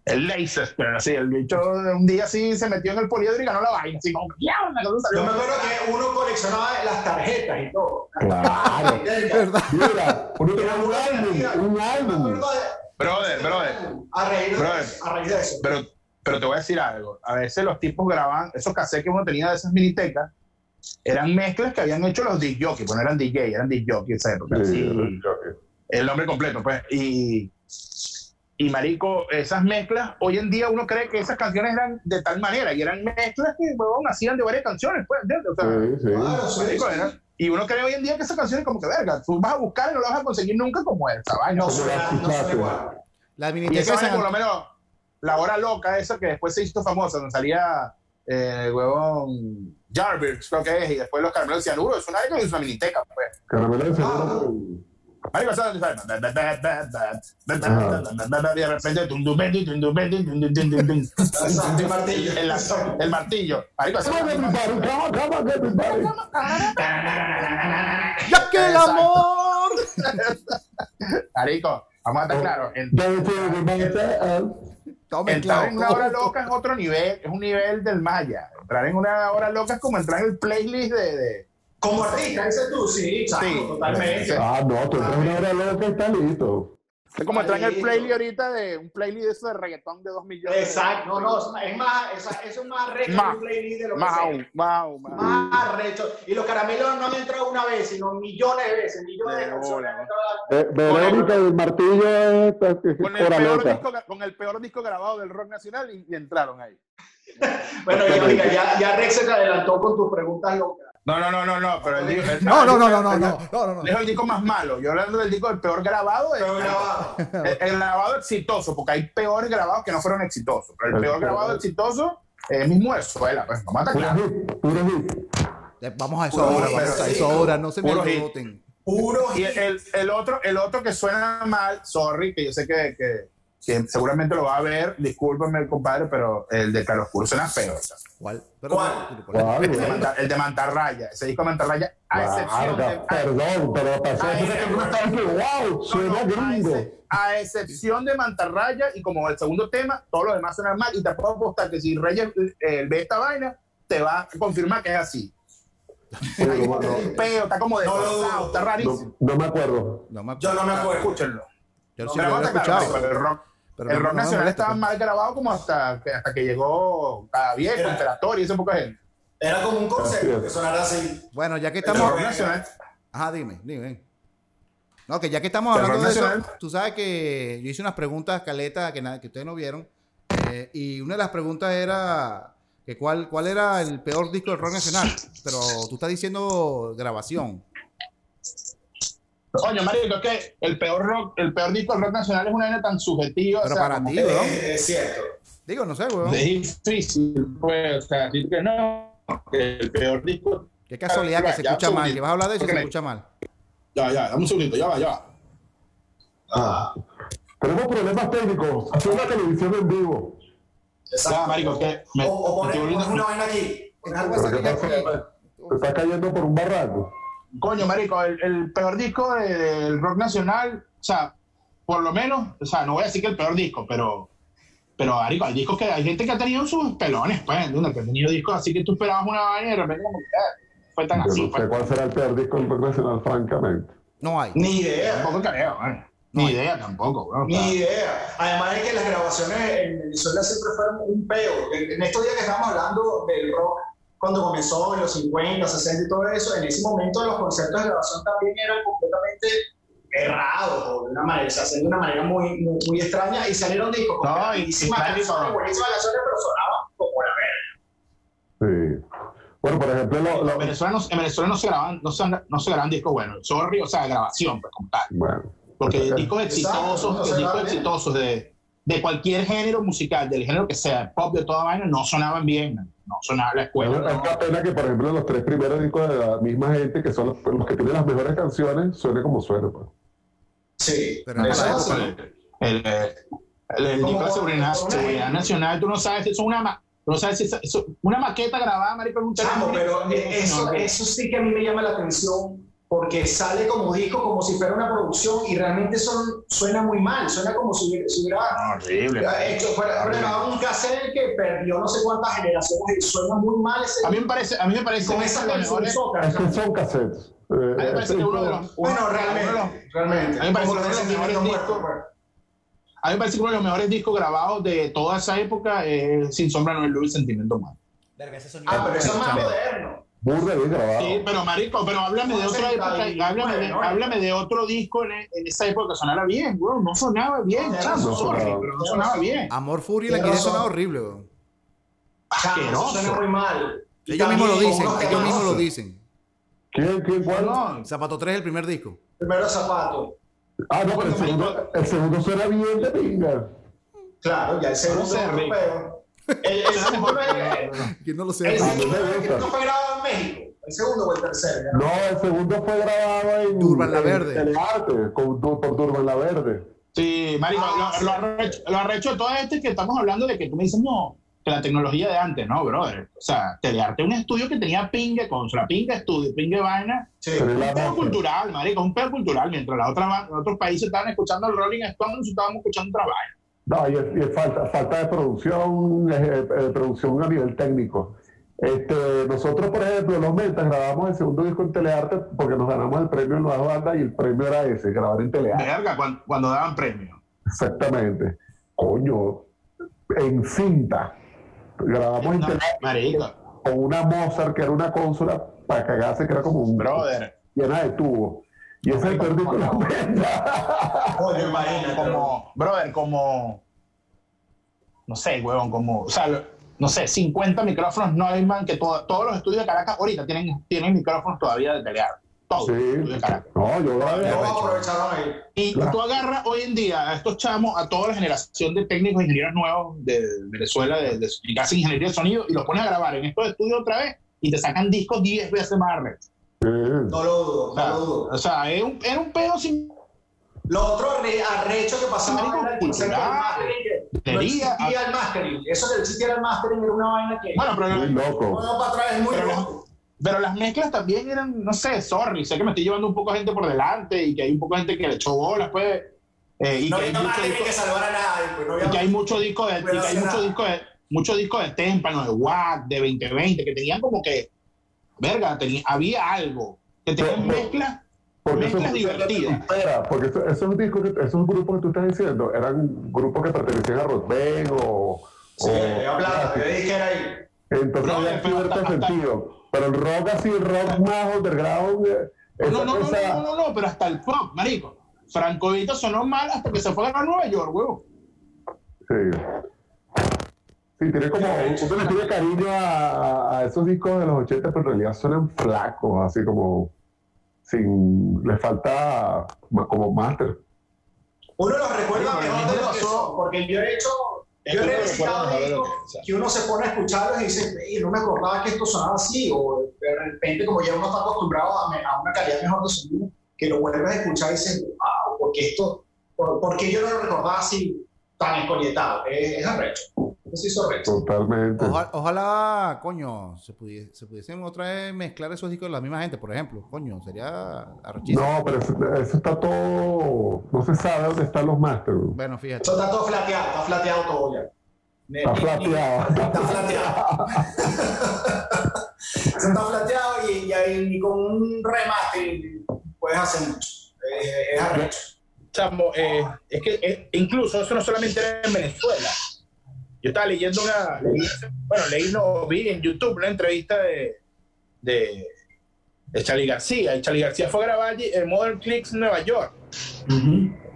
el Laces, pero así, el bicho un día así se metió en el poliedro y ganó la vaina, así como, ¡ya! Una cosa Yo me acuerdo que uno coleccionaba las tarjetas y todo. Claro. [LAUGHS] ¿Verdad? Mira, uno tenía un álbum, un álbum. Brother, brother, A raíz de, eso. pero, pero te voy a decir algo. A veces los tipos grababan, esos cassettes que uno tenía de esas minitecas, eran mezclas que habían hecho los disc jockeys, pues no eran DJ, eran disc jockeys, esa época. Sí, Sí. el nombre completo, pues. Y, y marico, esas mezclas, hoy en día uno cree que esas canciones eran de tal manera, y eran mezclas que, huevón, hacían de varias canciones, pues, ¿entiendes? O sea, Sí, sí. Claro, sí, marico, sí. era- y uno cree hoy en día que esas canciones como que, verga, tú vas a buscar y no las vas a conseguir nunca como esa vaina. No suena, no suena igual. La y esa vaina, por lo menos, la hora loca esa que después se hizo famosa, donde salía, eh, huevón, Jarvis, creo que es, y después los caramelos de cianuro, es una es una miniteca, pues. Caramelo de Ah. Ahí vas de repente el martillo, el, el martillo. Ya que el amor. Carico, vamos a estar claros. Entrar en una hora loca es otro nivel, es un nivel del maya. Entrar en una hora loca es como entrar en el playlist de como artista, dices tú, sí, exacto, Sí. totalmente. Ah, no, tú entras una hora loca y está listo. es como entrar en el playlist ahorita de un playlist de eso de reggaetón de dos millones. Exacto, no, no, es más, es, eso es más recho que un playlist de lo que Más sea. más más recho. Y los caramelos no han entrado una vez, sino millones de veces, millones de canciones. Eh, Verónica y el martillo es, es Con el, peor disco, con el peor disco grabado del rock nacional y, y entraron ahí. [LAUGHS] Bueno, ya, mira, ya, ya Rex se te adelantó con tus preguntas locas. No, no, no, no, no, pero el disco. el- No, no, no, no, no, el- no, no, no, no. Es el disco más malo. Yo hablando del disco del peor grabado. es- Pero grabado. El, el grabado exitoso, porque hay peores grabados que no fueron exitosos. Pero el El peor grabado exitoso es mismo Venezuela. Pues, vamos a estar Puro claros. hit, puro hit. Eh, Vamos a eso ahora, vamos a pero eso ahora. No se me Puro hit. alboroten. Puro Y el, el otro, el otro que suena mal, sorry, que yo sé que, que, que seguramente lo va a ver, discúlpeme, compadre, pero el de Claroscuro suena feo. ¿Cuál? Pero- ¿Cuál? ¿Cuál, El de? Manta- el de Mantarraya, ese disco de Mantarraya, a excepción de... Vargas, perdón, pero pasó wow, suena No, no, a, gringo. a excepción de Mantarraya y como el segundo tema, todos los demás suenan mal y te puedo apostar que si Reyes eh, ve esta vaina, te va a confirmar que es así. No, no, peo, está como No desfasado, dudo. está rarísimo. no, no me acuerdo. No me Yo no me acuerdo. Escúchenlo. Yo sí Pero lo a claro, escuchado. El Pero el no- rock no nacional molesta, estaba pues. mal grabado como hasta que, hasta que llegó cada viejo, Era- Imperator y esa poca gente. Era como un concepto que sonara así. Bueno, ya que El estamos. rock nacional. Ajá, dime, dime. No, que ya que estamos El hablando de eso, tú sabes que yo hice unas preguntas, Caleta, que, que ustedes no vieron. eh, y una de las preguntas era que cuál, cuál era el peor disco del rock nacional. Pero tú estás diciendo grabación. Coño, marico, es que el peor rock, el peor disco del rock nacional es una vaina tan subjetiva. Pero o sea, para ti, weón. Es, cierto. Digo, no sé, weón. Es difícil, pues, o sea, decir que no, que el peor disco. Qué casualidad que se Ya, escucha mal. Que vas a hablar de eso y se escucha mal. Ya, ya, dame un segundito, ya va, ya va. Ah, Tenemos problemas técnicos. Hacer una televisión en vivo. exacto. Ya, marico, que me- o, o poner una vaina aquí. Algo Te está cayendo por un barranco. Coño, marico, el, el peor disco de- del rock nacional, o sea, por lo menos, o sea, no voy a decir que el peor disco, pero, pero, marico, hay discos que hay gente que ha tenido sus pelones, pues, ¿entiendes? Que ha tenido discos así que tú esperabas una vaina y de repente como que, eh, fue tan Yo así, no pues. sé cuál será el peor disco del rock nacional, francamente. No hay. Ni idea. Tampoco creo, bueno. No Ni idea tampoco, weón. o sea, Ni idea. Además de que las grabaciones en Venezuela siempre fueron un peo. En, en estos días que estábamos hablando del rock, cuando comenzó en los 50, 60 y todo eso, en ese momento los conceptos de grabación también eran completamente errados, o de una manera, se hacían de una manera muy, muy, muy extraña y salieron discos con No, claro, canciones, buenísimas canciones, pero sonaban como la verga. Sí. Bueno, por ejemplo, lo- lo- En Venezuela, no, en Venezuela no se graban, no se, no se graban discos buenos. Sorry, o sea, grabación, pues, como tal. bueno, Porque Exacto. discos Exacto, exitosos, no discos exitosos de, de cualquier género musical, del género que sea, pop de toda vaina, no sonaban bien, man. No sonaba la es escuela. es no. una pena que, por ejemplo, los tres primeros discos de la misma gente, que son los, los que tienen las mejores canciones, suene como suena. Pues. Sí, Pero en eso. El, el, el, el disco de seguridad, seguridad nacional, tú no sabes si eso es una, ma- tú no sabes si eso, una maqueta grabada, marico, en un Chamo, teléfono. pero eh, eso, eso sí que a mí me llama la atención porque sale como disco, como si fuera una producción y realmente son, suena muy mal, suena como si hubiera, si hubiera horrible. hecho, fuera, fuera grabado un cassette que perdió no sé cuántas generaciones y suena muy mal ese A mí me parece, a mí me parece con que esa uno de los mejores- canción Es que son cassettes. Eh, a mí me parece que uno de los, Bueno, uno- realmente, realmente. a mí me parece como uno de los mejores discos. pues. A mí me parece que uno de los mejores discos grabados de toda esa época es Sin Sombra No es Luz, Sentimiento Humano. Ah, pero eso es más moderno. Burda bien grabado. Sí, pero marico, pero háblame de otra época, 69, háblame de, háblame de otro disco en, en esa época que sonara bien, weón, no sonaba bien, No, no sorry, sonaba. pero no sonaba bien. Amor, Furia y la quiere sonar horrible, weón. Asqueroso. suena muy mal. Ellos mismos lo dicen, ellos mismos lo dicen. ¿Quién, quién, cuál? No, Zapato 3 es el primer disco. Primero zapato. Ah, no, pero el segundo, el segundo suena bien de pinga. Claro, ya el segundo sé, es europeo. [LAUGHS] El, el es- ¿Quién no lo sé? el segundo gusta. no fue grabado México. El segundo o el tercero. no. No, el segundo fue grabado en Durban La en Verde. Telearte, con, por Durban La Verde. sí, marico, Ah, lo, lo arrecho, lo arrecho de todo esto es que estamos hablando de que tú me dices, no, que la tecnología de antes, no, brother. O sea, Telearte un estudio que tenía pingue, consola, pingue estudio, pingue vaina, Sí. Un la pedo cultural, marico, un pedo cultural, mientras las otras, ba- los otros países estaban escuchando el Rolling Stones, nosotros estábamos escuchando otra vaina. No, y es, y es falta, falta de producción, eh, eh, producción a nivel técnico. Este, nosotros, por ejemplo, los Mentas grabamos el segundo disco en Telearte porque nos ganamos el premio en Nueva Banda y el premio era ese, grabar en Telearte. Verga, cuando, cuando daban premios. Exactamente. Coño, en cinta. Grabamos en No, Telearte con una Mozart que era una consola para cagarse, que era como un brother. llena de tubos. Y ese es el peor disco de los Mentas. Coño, imagínate. como, brother, como, no sé, huevón, como, o sea, lo- no sé, 50 micrófonos Neumann, que to- todos los estudios de Caracas ahorita tienen, tienen micrófonos todavía de pelear. Todos Sí. los estudios de Caracas. No, yo aprovecharon ahí. Y Claro. tú agarras hoy en día a estos chamos, a toda la generación de técnicos e ingenieros nuevos de Venezuela, de, hacen ingeniería de sonido, y los pones a grabar en estos estudios otra vez, y te sacan discos 10 veces más arrechos. Sí. No lo dudo, O no sea, lo dudo. o sea, es un, era un pedo sin Lo otro arre- arrecho que pasaba era el que No existía el mastering. Eso que existiera el mastering era una vaina que. Bueno, pero, Muy loco. Para atrás es muy Pero loco. pero las mezclas también eran, no sé, sorry, sé que me estoy llevando un poco de gente por delante y que hay un poco de gente que le echó bolas, pues. eh, y No que hay mucho disco- que salvara a nadie. Pues no y que había hay mucho disco de, y que hay mucho disco de, mucho disco de témpano, de WAC, de 2020, que tenían como que, verga, tenía, había algo, que tenían mezclas, Porque divertidas. Espera, porque esos, esos discos, que- esos grupos que tú estás diciendo, eran grupos que pertenecían a Rodben o. Sí, o- plata, había disquera ahí. Entonces No, había pero cierto hasta- hasta- sentido. Pero el rock así, el rock más underground, eh, esa No, no, no, no, no, no, pero hasta el pop, marico. Franco Vito sonó mal hasta que se fue a Nueva York, huevo. Sí. Sí, tiene como, uno le tiene cariño a, a- a esos discos de los 80, pero en realidad suenan flacos, así como sin, le falta como master. Uno los recuerda Sí, mejor de lo que son, porque yo he hecho, yo he discos que- que uno se pone a escucharlos y dice, "Ey, no me acordaba que esto sonaba así, o de repente como ya uno está acostumbrado a, a una calidad mejor de sonido, que lo vuelves a escuchar y dices, wow, porque esto, por, porque yo no lo recordaba así tan escolietado, es, es arrecho, eso es arrecho. Totalmente. Ojalá, ojalá, coño, se, pudie- se pudiesen otra vez mezclar esos discos de la misma gente, por ejemplo. Coño, sería arrechísimo. No, pero eso, eso está todo. No se sabe dónde están los masters. Bueno, fíjate. Eso está todo flateado, está flateado todo ya. Está flateado. [LAUGHS] Está flateado. Eso está flateado y, y con un remaster puedes hacer mucho. Es, es arrecho. Chamo, eh, es que eh, incluso eso no solamente era en Venezuela. Yo estaba leyendo una, bueno, leí, no, vi en YouTube una entrevista de, de, de Charlie García. Y Charlie García fue a grabar allí en Modern Clicks Nueva York.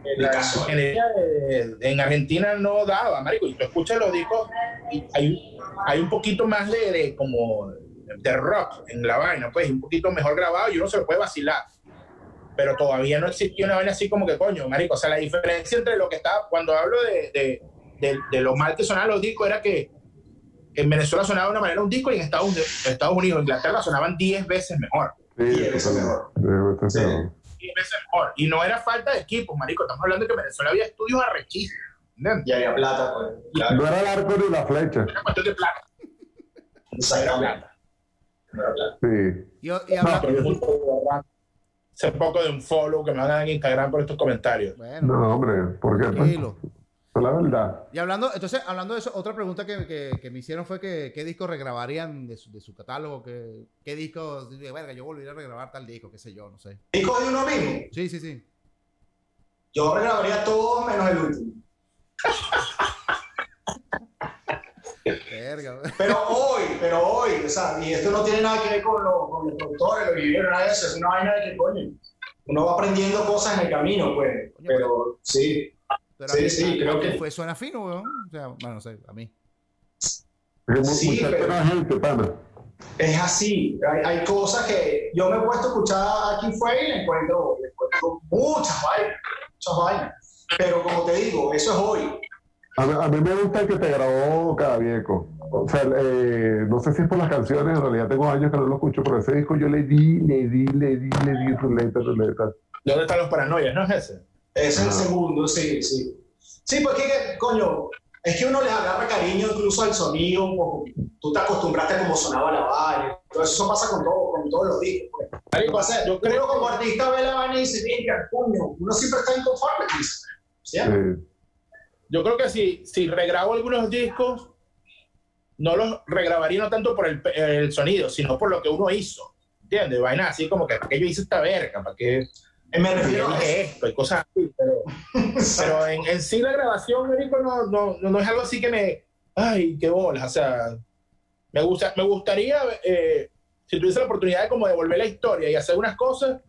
En, la- en el- en Argentina no daba, marico. Y tú escuchas los discos y hay, hay un poquito más de, de como de rock en la vaina, pues, un poquito mejor grabado y uno se lo puede vacilar. Pero todavía no existía una vaina así como que, coño, marico. O sea, la diferencia entre lo que estaba, cuando hablo de, de, de, de lo mal que sonaban los discos, era que en Venezuela sonaba de una manera un disco y en Estados Unidos, Estados Unidos Inglaterra sonaban 10 veces mejor. Sí, Y ese totalmente. mejor. Debe ser Sí. peor. 10 veces mejor. Y no era falta de equipos, marico. Estamos hablando de que en Venezuela había estudios arrechísimos. ¿entiendes? Y había plata, pues. Claro, No era el arco ni la flecha. Era cuestión de plata. Era plata. Sí. Y, y habla- Pero sé poco de un follow que me van a dar en Instagram por estos comentarios. Bueno, No, hombre, porque pues, tranquilo. es la verdad. Y hablando, entonces, hablando de eso, otra pregunta que, que- que me hicieron fue que qué disco regrabarían de su, de su catálogo, que, qué disco, verga, yo volvería a regrabar tal disco, qué sé yo, no sé. Discos de uno mismo. Sí, sí, sí. Yo regrabaría todos menos el último. [LAUGHS] Pero hoy, pero hoy, o sea, y esto no tiene nada que ver con, lo- con los productores, los ingenieros, nada de eso, es una vaina de que, coño, uno va aprendiendo cosas en el camino, pues. Coño, Pero sí, Pero Sí, a mí- sí, a- creo que- fue, suena fino, weón. O sea, bueno, no sé, a mí. Sí, pero- buena gente, pana. es así. Hay, hay cosas que yo me he puesto a escuchar aquí fue y le encuentro, le encuentro muchas vainas, muchas vainas. Pero como te digo, eso es hoy. A mí, a mí me gusta el que te grabó cada viejo. O sea, eh, no sé si es por las canciones, en realidad tengo años que no lo escucho, pero ese disco yo le di, le di, le di, le di, ruleta, ruleta. ¿Dónde están los paranoias? ¿No es ese? Ese es el Ah. segundo, sí, sí. Sí, porque, que, coño, es que uno le agarra cariño incluso al sonido, tú te acostumbraste a cómo sonaba la vaina. Entonces eso pasa con, todo, con todos los discos. pues. Pasa, yo creo como artista ve la vaina y dice, mira, coño, uno siempre está inconforme. dice. ¿Sí? Sí. Yo creo que si, si regrabo algunos discos, no los regrabaría no tanto por el, el sonido, sino por lo que uno hizo. ¿Entiendes? Vaina así como que, ¿para qué yo hice esta verga? ¿Para qué Eh, Me refiero a esto? Y cosas así. Pero, [LAUGHS] pero en, en sí la grabación, no, no, no es algo así que me... Ay, qué bolas. O sea, me, gusta, me gustaría, eh, si tuviese la oportunidad de como devolver la historia y hacer unas cosas,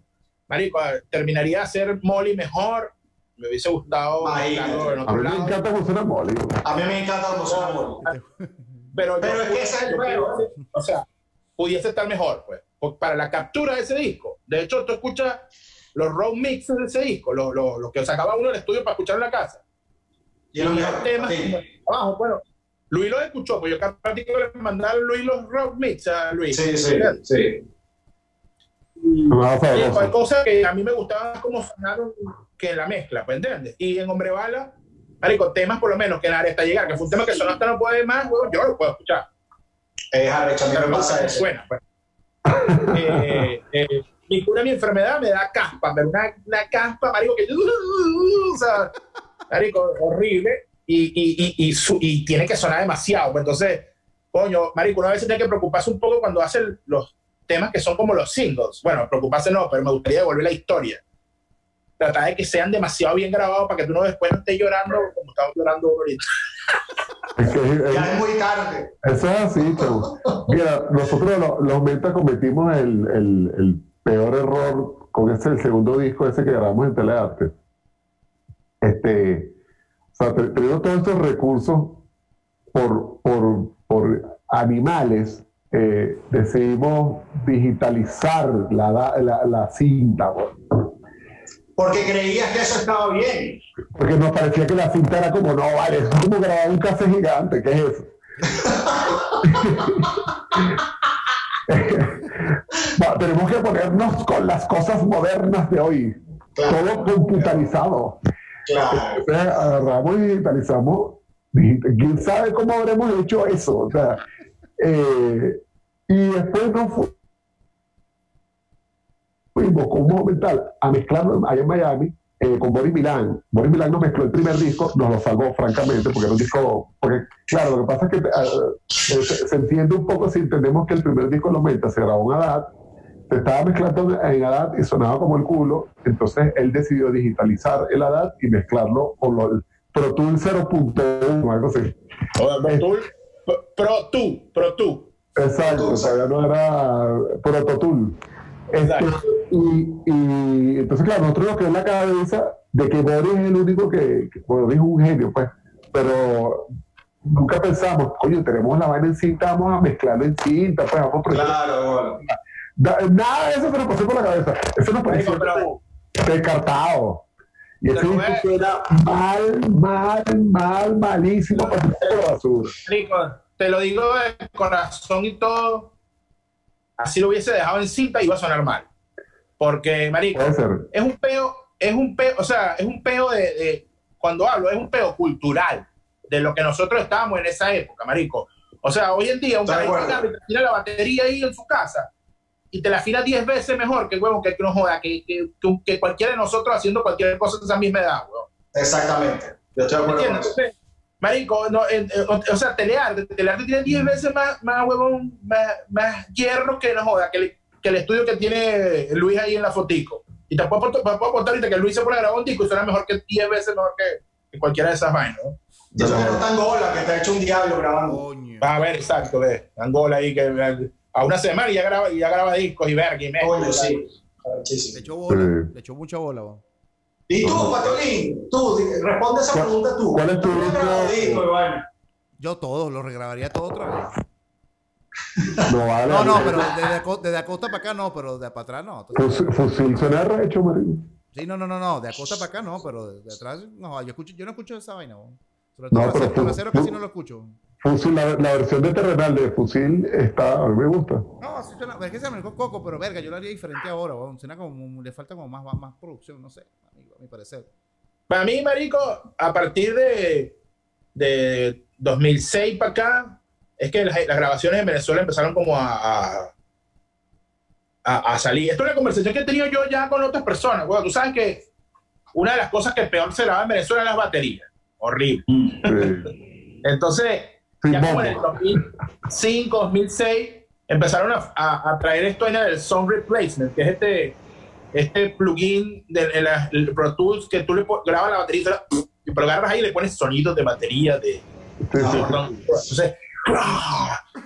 marico, ah, terminaría de hacer Molly mejor. Me hubiese gustado mezclarlo en A otro mí me lado. encanta cómo suena Molly. A mí me encanta suena Molly. Pero, Pero yo- es que ese es el juego, O sea, pudiese estar mejor, pues. Para la captura de ese disco. De hecho, tú escuchas los road mixes de ese disco, los, los, los que sacaba uno del estudio para escuchar en la casa. Y Y mejor. los temas Sí. abajo, bueno. Luis los escuchó, pues yo cada ratito le mandaba a Luis los road mix a Luis. Sí, sí, sí. Más Oye, sabroso. hay cosas que a mí me gustaban como sonaron que la mezcla, ¿pues entiendes? Y en Hombre Bala, marico, temas por lo menos que en Aresta Llegar, que fue un tema que sonó hasta no puede más, huevón, yo lo puedo escuchar. Es arrecho, a me pasa eso. Suena, pues. Eh, eh, mi cura, mi enfermedad me da caspa, pero una, una caspa, marico, que o sea, marico, horrible y, y, y, y, su- y tiene que sonar demasiado. Pues entonces, coño, marico, una vez tiene que preocuparse un poco cuando hace los temas que son como los singles. Bueno, preocuparse no, pero me gustaría devolver la historia. Tratar de que sean demasiado bien grabados para que tú no después no estés llorando como estamos llorando ahorita. Es que, Ya es muy tarde. Eso es así, chavo. Mira, nosotros lo- los Menta cometimos el, el- el peor error con ese, el segundo disco ese que grabamos en Telearte. Este, o sea, te- teniendo todos estos recursos por, por, por animales, eh, decidimos digitalizar la, la, la cinta, güey. Porque creías que eso estaba bien. porque nos parecía que la cinta era como, no, vale, es como grabar un café gigante, ¿qué es eso? [LAUGHS] Tenemos que ponernos con las cosas modernas de hoy, Claro. todo computarizado. Claro. Entonces, agarramos y digitalizamos. Digi- ¿Quién sabe cómo habremos hecho eso? O sea, eh, y después nos fu- fuimos con un momental a mezclarlo allá en Miami eh, con Boris Milán. Boris Milán nos mezcló el primer disco, nos lo salvó francamente, porque era un disco, porque claro, lo que pasa es que ah, eh, se, se entiende un poco si entendemos que el primer disco de los Menta se grabó en ADAT, se estaba mezclando en ADAT y sonaba como el culo, entonces él decidió digitalizar el ADAT y mezclarlo con lo, el Pro Tool 0.1 o algo así. Pro Tool, Pro Tool, Pro Tool. Exacto, todavía no era Proto Tool. Este, Exacto. y, y entonces, claro, nosotros nos quedó en la cabeza de que Boris es el único que, que Boris es un genio, pues, pero nunca pensamos, coño, tenemos la vaina en cinta, vamos a mezclarlo en cinta, pues vamos a. Claro, bueno. Da- Nada de eso se nos pasó por la cabeza. Eso nos pareció descartado. Y ese Pero disco es- suena mal, mal, mal, malísimo para la basura. Rico, te lo digo de corazón y todo. Así lo hubiese dejado en cinta iba a sonar mal. Porque, marico, es un peo, es un peo, o sea, es un peo de, de- cuando hablo, es un peo cultural de lo que nosotros estábamos en esa época, marico. O sea, hoy en día un carajo y te tira la batería ahí en su casa y te la afina 10 veces mejor que huevo que, que no joda, que, que, que- que cualquiera de nosotros haciendo cualquier cosa de esa misma edad, huevón. Exactamente. Yo estoy de ¿Me acuerdo con eso. Marico, no, eh, eh, o, o sea, Telearte, Telearte tiene 10 veces más, más huevón, más, más hierro que no joda, que, el- que el estudio que tiene Luis ahí en la fotico. Y te puedo, aportar- te puedo aportar ahorita que Luis se pone a grabar un disco y suena mejor que 10 veces mejor que, que cualquiera de esas vainas, ¿no? Y eso está Angola, que está hecho un diablo grabando. Coño. Va a ver, exacto, ve. Angola ahí que eh, a una semana y ya graba, y ya graba discos y verga y. Coño, sí. Le echó bola. Sí. Le echó mucha bola. Y tú, Patolín, tú, responde esa ¿Cuál- pregunta tú. cuál es tu Iván? Yo todo, lo regrabaría todo otra vez. [LAUGHS] No vale. No, no, pero desde, aco- desde Acosta para acá no, pero de para atrás no. Fusil, fusil suena recho, marico. Sí, no, no, no, no, de Acosta para acá no, pero de, de atrás, no, yo, escucho, yo no escucho esa vaina. weón. Sobre todo No, no, pero trasero tú- casi no lo escucho. Fusil, la, la versión de Terrenal de Fusil está, a mí me gusta. No, sí suena, es que se me coco, pero verga, yo lo haría diferente ahora, weón. Suena como, le falta como más, más, más producción, no sé, a mi parecer. Para mí, marico, a partir de, de 2006 para acá, es que las, las grabaciones en Venezuela empezaron como a, a, a- a salir. Esto es una conversación que he tenido yo ya con otras personas. Bueno, tú sabes que una de las cosas que peor se graba en Venezuela es las baterías. Horrible. Sí. Entonces, Sí, ya como en el bombo. 2005, 2006, empezaron a, a- a traer esto en el Sound Replacement, que es este, este plugin de, de la- el Pro Tools que tú le grabas la batería y y pero agarras ahí y le pones sonidos de batería, de, entonces,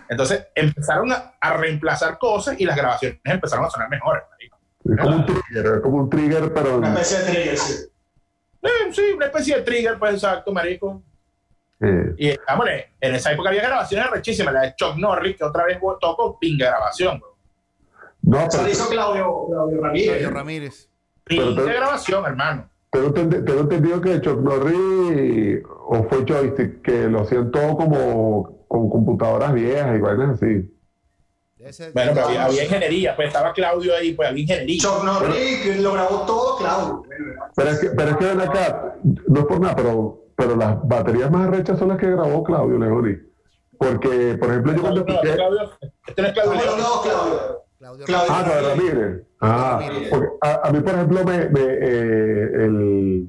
entonces empezaron a, a reemplazar cosas y las grabaciones empezaron a sonar mejores. Es como un trigger, como un trigger, pero Una especie de trigger, sí. Eh, sí, una especie de trigger, pues exacto, marico. eh, Y en, en esa época había grabaciones rechísimas, la de Chuck Norris, que otra vez tocó pinga grabación. No, Eso pero lo hizo Claudio, Claudio Ramírez. Fabio Ramírez. Pero te- grabación, hermano. tengo, entendi- tengo entendido que Chuck Norris o fue Joystick, que lo hacían todo como con computadoras viejas y vainas así. Ese- Bueno, pero había, había ingeniería, pues estaba Claudio ahí, pues había ingeniería. Chuck Norris que lo grabó todo Claudio. Pero es que, pero es que ven acá, no es por nada, pero, pero las baterías más arrechas son las que grabó Claudio Leoni. Porque, por ejemplo, yo No, cuando no, escuché. Claudio, este no es Claudio dos, Claudio. Claudio Claudio. Ah, de Ramírez. Ah, Ramírez. porque a, a mí, por ejemplo, me, me, eh, el,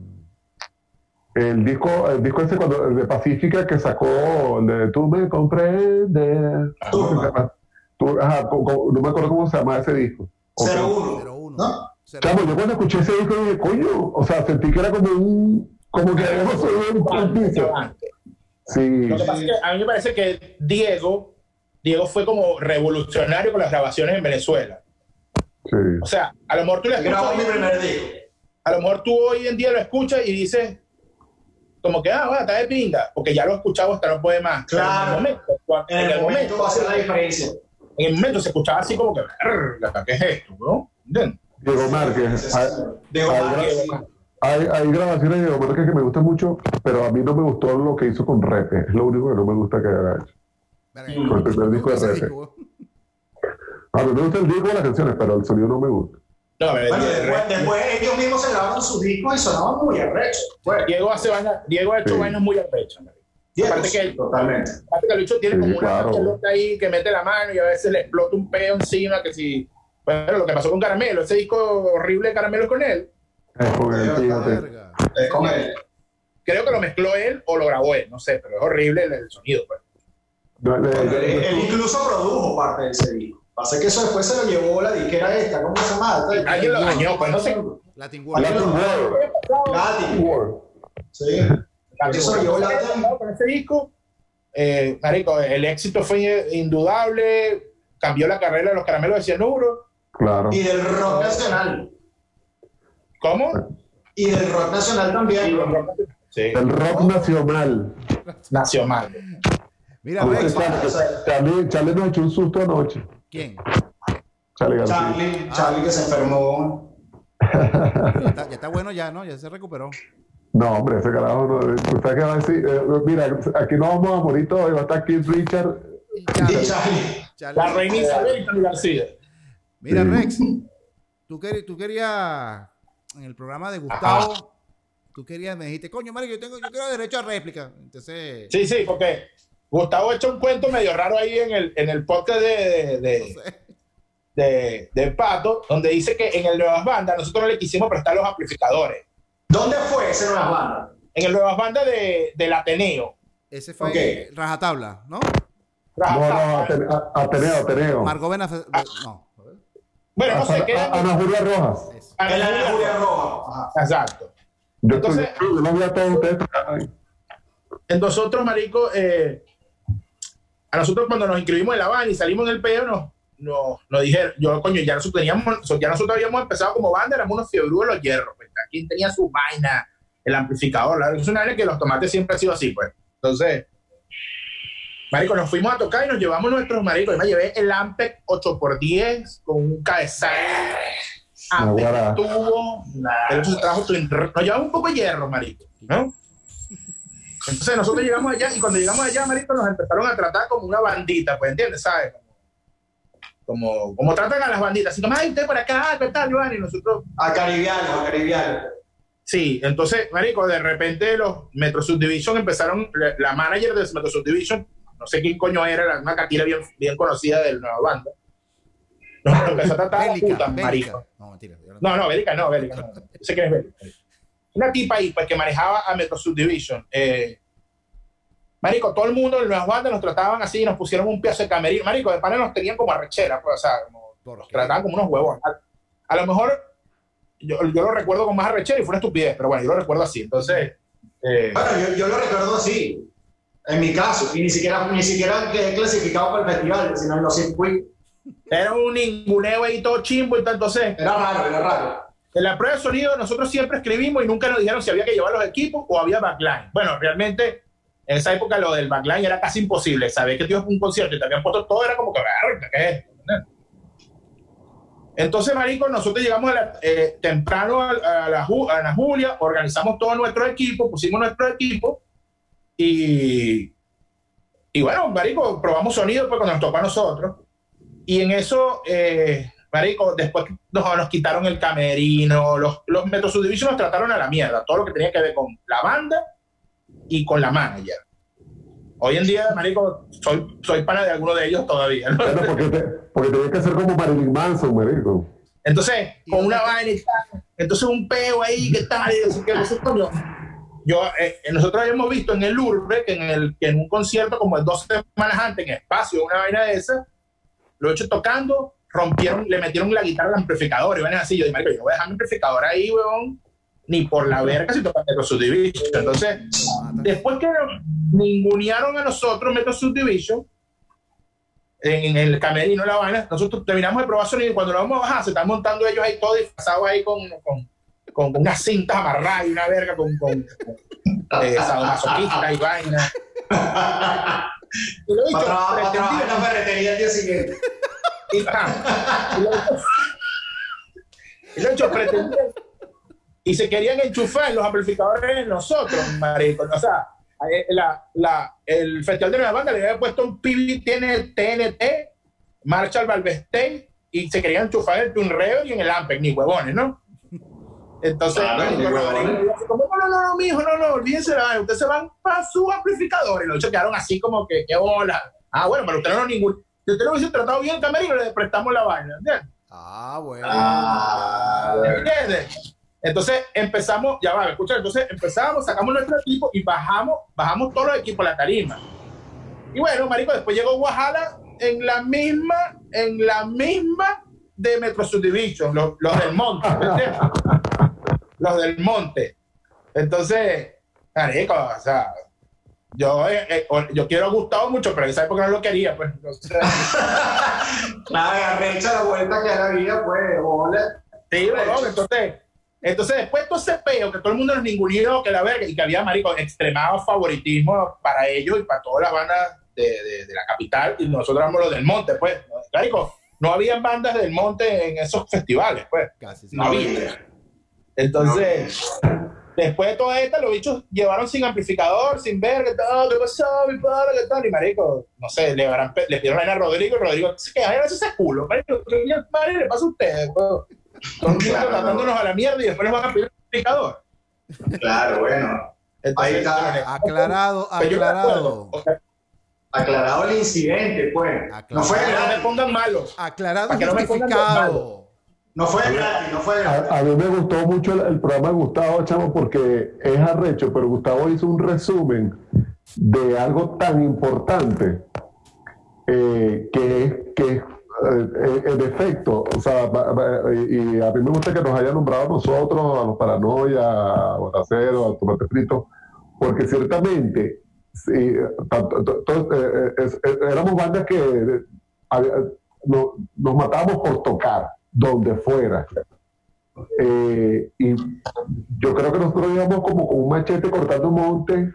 el disco, el disco ese cuando, el de Pacífica que sacó, el de Tú me comprendes. Turma. Tú- ajá, no me acuerdo cómo se llama ese disco. Ok. 0-1. 01. ¿No? Chamo, yo cuando escuché ese disco dije, coño, o sea, sentí que era como un, como que habíamos subido un piso. Sí, Lo que pasa es que a mí me parece que Diego, Diego fue como revolucionario con las grabaciones en Venezuela. sí. O sea, a lo mejor tú le Grabó mi escuchas, primer disco. a lo mejor tú hoy en día lo escuchas y dices, como que, ah, bueno, está de pinga, porque ya lo he escuchado hasta no puede más. Pero Claro. En el momento, cuando- En el momento va a ser la diferencia. en el momento se escuchaba así como que, "Verga, ¿qué es esto? ¿no? ¿Entiendes? Diego Márquez. Hay, Omar, sí. hay, hay grabaciones de Diego Márquez que me gustan mucho, pero a mí no me gustó lo que hizo con Repe. Es lo único que no me gusta que haya hecho. Con el primer disco de ese A mí me gusta el disco de las canciones, pero el sonido no me gusta. No, Bueno, después, después ellos mismos se grabaron sus discos y sonaban muy arrechos. Bueno, Diego hace vaina- Diego ha hecho Sí. vainas muy arrechas. Aparte que- totalmente. Aparte que el bicho tiene Sí, como una claro. pelota ahí que mete la mano y a veces le explota un peo encima que si... Bueno, lo que pasó con Caramelo, ese disco horrible de Caramelo con él, Es con el fíjate. Es con él. creo que lo mezcló él o lo grabó él, no sé, pero es horrible el, el sonido. pues. No, le- Bueno, le- él, él incluso produjo parte de ese disco. Pasa que eso después se lo llevó la disquera esta, ¿cómo se llama? Alguien lo dañó, pues no sé. Latin World. Latin World. Latin. World. Sí. Eso lo llevó Latin. Con ese disco, eh, marico, el éxito fue indudable, cambió la carrera de los caramelos de cianuro. Claro. Y del rock nacional. ¿Cómo? Y del rock nacional también. Sí, El rock nacional. nació mal. Mira, Rex. Charlie, Charlie, nos echó un susto anoche. ¿Quién? Charlie García. Charlie, Charlie que se enfermó. Ya está, ya está bueno ya, ¿no? Ya se recuperó. No, hombre, ese carajo no. ¿Usted qué va a decir? Eh, mira, aquí no vamos a morir todos. Va a estar Keith Richard. Y Y Charlie, Charlie. Charlie. La reina Isabel y Charlie García. Mira, Sí. Rex. Tú, quer- tú querías, en el programa de Gustavo, tú querías, me dijiste, coño, Mario, yo, tengo, yo quiero derecho a réplica. Entonces, Sí, sí, porque Gustavo echó un cuento medio raro ahí en el, en el podcast de, de, de- no sé. de- de Pato, donde dice que en el Nuevas Bandas nosotros no le quisimos prestar los amplificadores. ¿Dónde fue ese Nuevas Bandas? En el Nuevas Bandas de, del Ateneo. ese fue Ok. Rajatabla, ¿no? No, no, Atene- a- Ateneo, Ateneo. Margovena, Fe- no. Bueno, no sé qué. a- Ana Julia Rojas. Ana Julia Rojas. Exacto. Yo, Entonces- estoy- yo no vi a todos ustedes. Ay, En nosotros, marico, eh, a nosotros cuando nos inscribimos en la banda y salimos en el peo, nos, nos, nos dijeron, yo, coño, ya nosotros teníamos, ya nosotros habíamos empezado como banda, éramos unos fiebrudos los hierros, pues, quien tenía su vaina, el amplificador, la- es una área que los tomates siempre ha sido así, pues. Entonces, marico, nos fuimos a tocar y nos llevamos nuestros maricos, yo me llevé el Ampec 8x10 con un cabezal, Ampec tubo, se trajo nos llevamos un poco de hierro, marico, ¿no? Entonces nosotros llegamos allá y cuando llegamos allá, marico, nos empezaron a tratar como una bandita, pues, ¿entiendes? ¿Sabes? Como, como, como tratan a las banditas, así como, ay, usted por acá, ¿qué tal, Iván? Y nosotros, A Caribiano, a Caribiano. sí. Entonces, marico, de repente los Metro Subdivision empezaron, la, manager de Metro Subdivision, no sé quién coño era, era una catira bien, bien conocida de la nueva banda, nos empezó a tratar a Bélica, puta, bélica. marico. No, mentira. no- No, no, Bélica no, Bélica no. [LAUGHS] Yo sé quién es Bélica. Una tipa ahí, pues, que manejaba a Metro Subdivision. Eh, marico, todo el mundo en las bandas nos trataban así, nos pusieron un pedazo de camerino. Marico, de pana nos tenían como arrechera, pues, o sea, como, ¿Por nos trataban como unos huevos. A, a lo mejor yo, yo lo recuerdo con más arrechera y fue una estupidez, pero bueno, yo lo recuerdo así. Entonces, eh, Bueno, yo, yo lo recuerdo así. En mi caso. Y ni siquiera, ni siquiera quedé clasificado para el festival, sino en los circuitos. era un ninguneo ahí todo chimbo y tal. Entonces, Era raro, era raro. En la prueba de sonido nosotros siempre escribimos y nunca nos dijeron si había que llevar los equipos o había backline. Bueno, realmente en esa época lo del backline era casi imposible. Saber que a un concierto y te habían puesto todo era como que, "Verga, ¿qué es esto?". ¿Entendés? Entonces, marico, nosotros llegamos eh, temprano a, la, a Julia, organizamos todo nuestro equipo, pusimos nuestro equipo y, y bueno, marico, probamos sonido pues cuando nos tocó a nosotros. Y en eso, eh, marico, después nos, nos quitaron el camerino, los, los Metro Subdivision nos trataron a la mierda, todo lo que tenía que ver con la banda y con la manager. Hoy en día, marico, soy, soy pana de alguno de ellos todavía. ¿no? Bueno, porque, te, porque tenía que ser como Marilyn Manson, marico. Entonces, con una vaina y tal, entonces un peo ahí, ¿qué tal? Y así que nosotros, coño, yo, eh, nosotros habíamos visto en el Urbe que en, el, que en un concierto como dos semanas antes, en espacio, una vaina de esa, lo he hecho tocando, rompieron, le metieron la guitarra al amplificador y van así. Yo dije, marico, yo no voy a dejar mi amplificador ahí, weón, ni por la verga si tocan Metro Subdivision. Entonces, después que ningunearon a nosotros Metro Subdivision, en, en el camerino la vaina, nosotros terminamos de probar sonido y cuando lo vamos a bajar, se están montando ellos ahí todos disfrazados ahí con, con, con unas cintas amarradas y una verga con, con, con eh, sadomasoquistas y vaina. [LAUGHS] Y lo he dicho, Para trabajar para pretendido- trabajar y, y lo he dicho- y lo he dicho, pretendían- y se querían enchufar en los amplificadores de nosotros, marico. O sea, eh, la, la, el Festival de Nueva Banda le había puesto un PB tiene TNT, Marshall Valvestey, y se querían enchufar en el Tune Reverb y en el Ampeg, ni huevones, ¿no? Entonces, así como, no, no, no, mijo, no, no, olvídense ustedes se van para su amplificador. Y los chicos quedaron así como que, qué bola. Ah, bueno, pero ustedes no ningún. Si ustedes no hubiesen tratado bien el camerino, le prestamos la vaina, ¿entiendes? Ah, bueno. Ah, ¿Entiendes? Entonces empezamos, ya va, escucha, entonces empezamos, sacamos nuestro equipo y bajamos, bajamos todos los equipos a la tarima. Y bueno, marico, después llegó Guajala en la misma, en la misma de Metro Subdivision, los, los del monte. [LAUGHS] Los del monte. Entonces, marico, o sea, yo, eh, eh, yo quiero a Gustavo mucho, pero en esa época no lo quería, pues. Entonces, [LAUGHS] Nada, arrecha la vuelta que da la vida, pues, hola. Sí, huevón, entonces, entonces después todo ese peo que todo el mundo nos ninguneó, que la verga, y que había, marico, extremado favoritismo para ellos y para todas las bandas de, de- de la capital, y nosotros éramos los del monte, pues. Marico, no había bandas del monte en esos festivales, pues. Casi. sí. No había. Entonces, después de todo esto, los bichos llevaron sin amplificador, sin ver, ¿qué tal? ¿Qué pasó, mi padre? ¿Qué tal? Y marico, no sé, le, habrán le pidieron a Rodrigo y Rodrigo, ¿qué? Ay, ese es culo. Marico, ¿qué madre le pasa a ustedes? mundo Claro. tratándonos a la mierda y después les van a pedir un amplificador. Claro, bueno. Entonces, Ahí está. Aclarado, acuerdo, aclarado. Aclarado el incidente, pues. No fue que no me pongan malos. Aclarado que no me pongan justificado. No fue gratis, no fue gratis. A, a mí me gustó mucho el, el programa de Gustavo, chamo, porque es arrecho, pero Gustavo hizo un resumen de algo tan importante eh, que es, que es eh, en efecto, o sea, y a mí me gusta que nos haya nombrado a nosotros, a los Paranoia, a Botacero, a Tomate Frito, porque ciertamente sí, tanto- eh, eh, es- eh, éramos bandas que eh, había- no- nos matábamos por tocar, donde fuera. Eh, y yo creo que nosotros íbamos como con un machete cortando monte,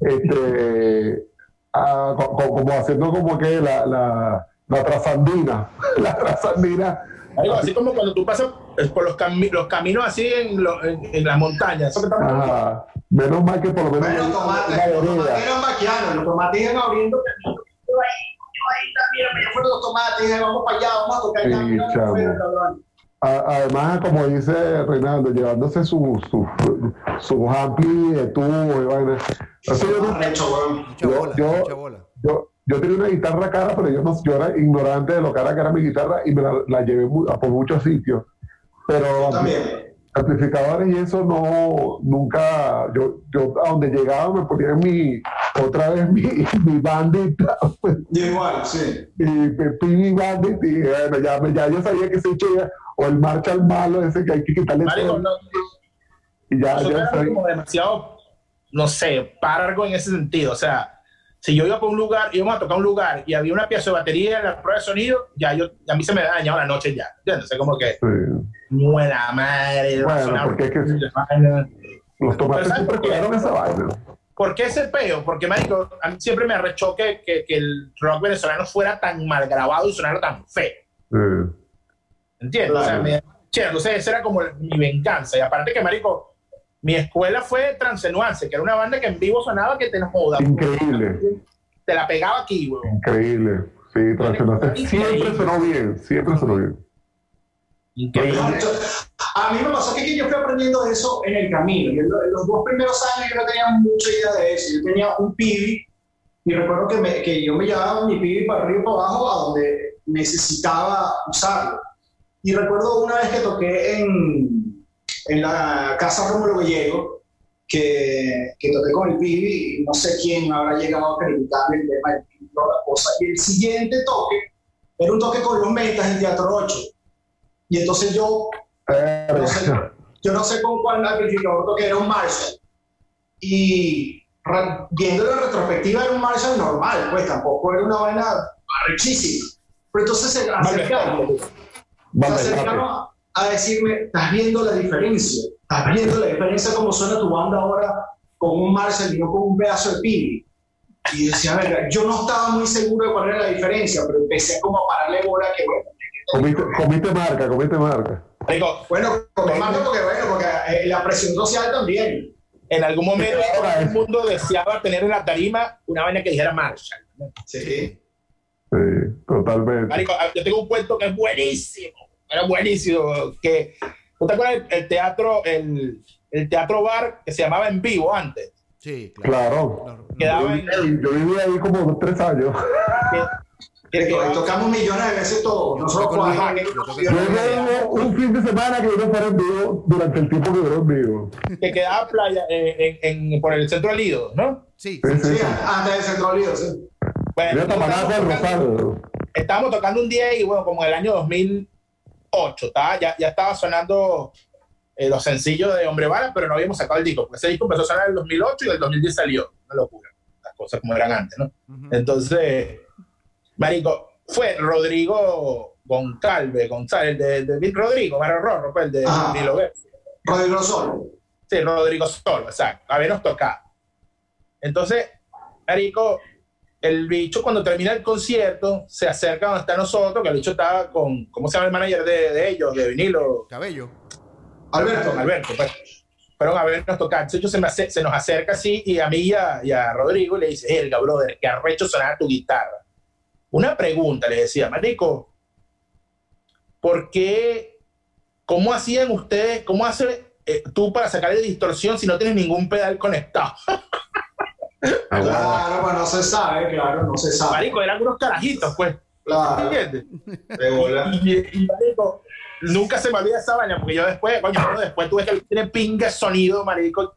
este, ah, co- como haciendo como que la, la, la trasandina, [LAUGHS] la trasandina. Marico, así como cuando tú pasas por los, cami- los caminos así en, lo- en, en las montañas. Eso que estamos- Ajá. menos mal que por lo menos los tomates, los tomates vereda. eran vaquianos, los tomates iban abriendo camino. Yo ahí, ahí también, me fueron los tomates, vamos para allá, vamos a tocar Sí, camino, no chamo. fueron, cabrón. A- Además, como dice Reinaldo, llevándose su, su, su ampli de tubo y vaina. Yo, Yo- yo- yo, yo tenía una guitarra cara, pero yo, no, yo era ignorante de lo cara que era mi guitarra y me la, la llevé a por muchos sitios. Pero También. Amplificadores y eso no, nunca, yo, yo a donde llegaba me ponía mi, otra vez mi, [LAUGHS] mi bandita, pues, Igual, sí. mi Pini Bandit, y bueno, ya, me- ya yo sabía que se eché, o el Marshall malo ese que hay que quitarle Marico, todo, no, y ya, ya sabía. como demasiado, no sé, pargo en ese sentido. O sea, si yo iba por un lugar, íbamos a tocar un lugar y había una pieza de batería en la prueba de sonido, ya yo, a mí se me dañaba la noche ya. ¿Entiendes? O sea, como que, Sí. Buena madre. Bueno, porque que-. Los tomates Pero ¿sabes siempre cuidaron esa vaina. ¿Por qué ese peo? Porque, marico, a mí siempre me arrechó que, que, que el rock venezolano fuera tan mal grabado y sonara tan feo. Sí. ¿Entiendes? O sea, Claro. me, entonces esa era como mi venganza. Y aparte que, marico, mi escuela fue Transenuance, que era una banda que en vivo sonaba que te joda. Increíble. Te la pegaba aquí, weón. Increíble. Sí, traicionaste. Siempre sonó bien, siempre sonó bien. A mí me pasó que yo fui aprendiendo eso en el camino. Yo los dos primeros años yo no tenía mucha idea de eso. Yo tenía un pibi y recuerdo que, me- que yo me llevaba mi pibi para arriba y para abajo a donde necesitaba usarlo. Y recuerdo una vez que toqué en, en la casa Rómulo Gallego, que, que toqué con el pibi y no sé quién habrá llegado a criticarme el tema del pibi toda la cosa. Y el siguiente toque era un toque con los metas en Teatro 8. Y entonces yo no sé, yo no sé con cuál amplificador toqué, era un Marshall. Y viéndolo en retrospectiva era un Marshall normal, pues tampoco era una vaina arrechísima. Pero entonces se acercaron, se Vale, acercaron a, a decirme, estás viendo la diferencia, estás viendo la diferencia cómo suena tu banda ahora con un Marshall y no con un pedazo de pibi. Y decía, verga, yo no estaba muy seguro de cuál era la diferencia, pero empecé como a pararle bola que bueno. Comiste, comiste marca, comiste marca. Bueno, como marca porque bueno, porque eh, la presión social también. en algún momento todo el mundo deseaba tener en la tarima una vaina que dijera Marshall. ¿no? Sí. Sí, totalmente. Marico, yo tengo un cuento que es buenísimo. Era buenísimo. Que, ¿No te acuerdas el, el teatro, el, el teatro bar que se llamaba En Vivo antes? Sí, claro. Claro. Claro. Yo en. viví, ahí- yo viví ahí como tres años. Que- tocamos millones de veces todo. Nosotros. Luis, yo llevo un fin de semana que yo no fuera en vivo durante el tiempo que duró en vivo. que quedaba playa eh, en, en- por el centro del Lido, ¿no? Sí, Sí, sí, Sí, sí. antes del Centro Unido, sí. Bueno, del estábamos, tocando, Rosario. estábamos tocando un día y bueno, como en el año 2008, estaba, ya, ya estaba sonando eh, los sencillos de Hombre Bala, pero no habíamos sacado el disco, porque ese disco empezó a sonar en el 2008 y en el 2010 salió. Una locura, las cosas como eran antes, ¿no? Entonces, Marico, fue Rodrigo Goncalve, González, de, de, de Rodrigo, Mario Rorro, pues, el de Ah. Verde. Rodrigo Sol. Sí, Rodrigo Solo, exacto. Habernos tocado. Entonces, Marico, el bicho cuando termina el concierto se acerca donde está nosotros, que el bicho estaba con, ¿cómo se llama el manager de, de ellos, de vinilo? Cabello. Alberto. Con Alberto, pues. Fueron a vernos tocar. Entonces se, me se nos acerca así y a mí y a, y a Rodrigo le dice, Elga, brother, que arrecho sonar tu guitarra. Una pregunta, le decía, Marico, ¿por qué, cómo hacían ustedes, cómo hace eh, tú para sacarle distorsión si no tienes ningún pedal conectado? [LAUGHS] Claro, pues no se sabe, claro, no se sabe. Marico, eran unos carajitos, pues. Claro. ¿Entiendes? De. Y, y, marico, nunca se me olvida esa vaina, porque yo después, coño, bueno, después tuve que tiene pinga sonido, marico,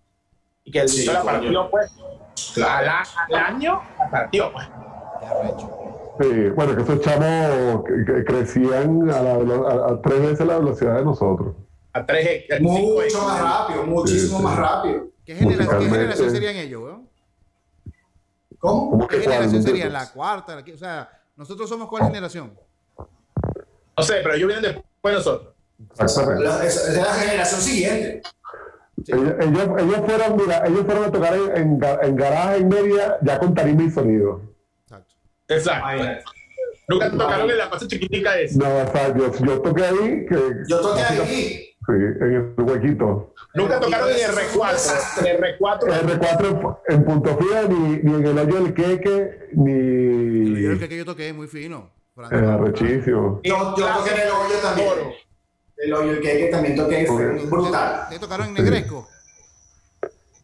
y que el Sí, la partió, pues, Claro. al, año la partió, pues. Arrecho. Sí, bueno, que esos chamos crecían a, la a- a tres veces la velocidad de nosotros. A 3 X. Mucho más rápido, muchísimo Sí, sí. más rápido. ¿Qué, genera- qué Musicalmente. generación serían ellos, weón? ¿Cómo? ¿Cómo ¿Qué generación No sería? entiendo. ¿La cuarta? La, o sea, ¿nosotros somos cuál generación? No sé, pero ellos vienen después de nosotros. Exactamente. La- es, es de la generación siguiente. Sí. Ellos, ellos, ellos fueron, mira, ellos fueron a tocar en, en, ga- en garaje en media ya con tarima y sonido. Exacto. Imagínate. Nunca tocaron en la cosa chiquitica esa. No, o sea, yo, yo toqué ahí, que, Yo toqué ahí. sí, en el huequito. Nunca tocaron en R4. En R4. R4 en, en punto fijo, ni, ni en el hoyo del queque, ni. Yo el que yo toqué muy fino. Eh, arrechísimo. Yo, yo toqué en el hoyo también. El hoyo, el que que también toqué, fue brutal. ¿Ustedes tocaron en Negresco?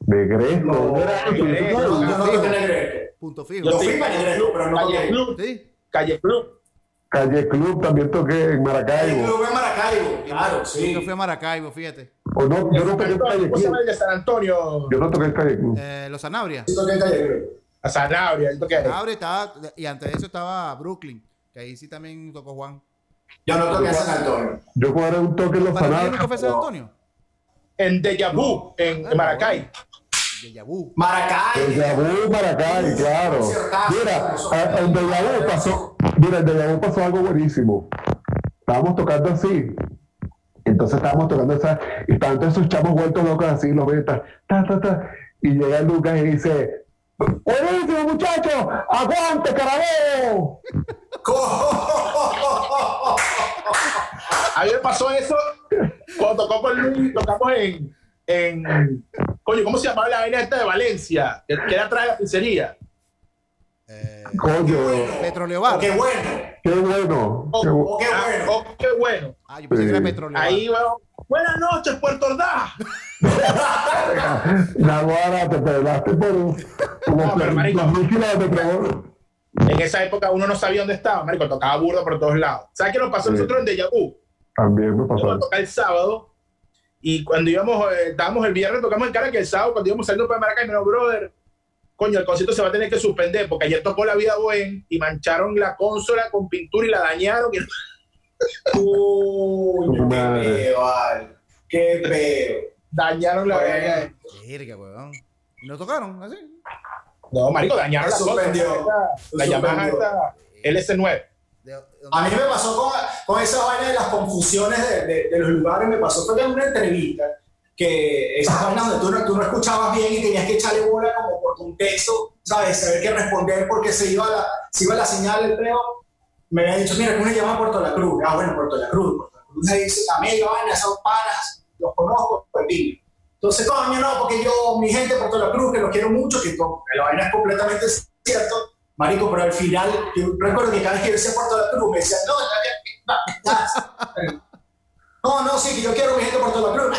Yo, yo fue- no toqué en el Greco. Punto fijo. Yo Yo fui sí. para el Greco, pero no Calle. Club. ¿Sí? Calle Club. Calle Club también toqué en El Maracaibo. club en Maracaibo, claro, Yo sí. fui a Maracaibo, fíjate. O no, yo no toqué en Calle ¿Cómo se llama Club. el de San Antonio? Yo no toqué en Calle Club. Eh, los Sanabria. Sí toqué en Calle Greco. A Sanabria. yo toqué. Sanabria estaba, y antes de eso estaba Brooklyn, que ahí sí también tocó Juan. Yo no toqué en San Antonio. Yo cobré un toque en los ¿Para Sanabria. nunca fue San Antonio? En Deja Vu, en Ah, Maracay. De Yabú. Maracay. El Yabú Maracay, claro. Mira, el Yabú pasó, mira, el Yabú pasó algo buenísimo. Estábamos tocando así. Entonces estábamos tocando esa, y estaban todos esos chamos vueltos locos así, los betas, ta, ta, ta. Y llega Lucas y dice, buenísimo muchachos, aguante carabeo. [LAUGHS] A mí me pasó eso cuando tocó con Luis, tocamos en, en coño, ¿cómo se llamaba la vaina esta de Valencia? Que, que era atrás de la pizzería. Eh, Coño, Petróleo Bar. qué bueno. qué bueno. Oh, qué bu- O qué Ah, bueno. oh, qué bueno. Ah, yo pensé que era. Petróleo. Ahí. Buenas noches, Puerto Ordaz. [LAUGHS] Naguara, te pelaste por como No, pero, marico. 2.000 kilómetros. En esa época uno no sabía dónde estaba, marico, tocaba burda por todos lados. ¿Sabes qué nos pasó a Sí. nosotros en Deja Vu? También me pasó. tocar el sábado y cuando íbamos, eh, estábamos el viernes, tocamos en Caracas el sábado, cuando íbamos saliendo para Maracay, me dijo, brother, coño, el concierto se va a tener que suspender porque ayer tocó La Vida Buen y mancharon la consola con pintura y la dañaron. y- [LAUGHS] Uy, qué vale. Qué peo. dañaron la. Verga, weón. ¿Y no tocaron? ¿Así? No, marico, dañaron la consola. La Yamaha Suspendió. esta LS9. ¿De- de- A mí me pasó con, con esa vaina de las confusiones de, de- de los lugares, me pasó fue que en una entrevista que esas vainas donde tú no, tú no escuchabas bien y tenías que echarle bola como por contexto, ¿sabes? Saber qué responder porque se iba la, se iba la señal del peo. Me habían dicho, mira, que una llama Puerto La Cruz. Ah, bueno, Puerto La Cruz. Puerto La Cruz dice, amigo, vaina, esos panas, los conozco, pues dime. Entonces, coño, no, porque yo, mi gente de Puerto La Cruz, que los quiero mucho, que la vaina es completamente cierto, marico, pero al final, yo recuerdo que cada vez que yo decía Puerto La Cruz, me decían, no, ya, ya, ya. no, no, sí, que yo quiero mi gente de Puerto La Cruz,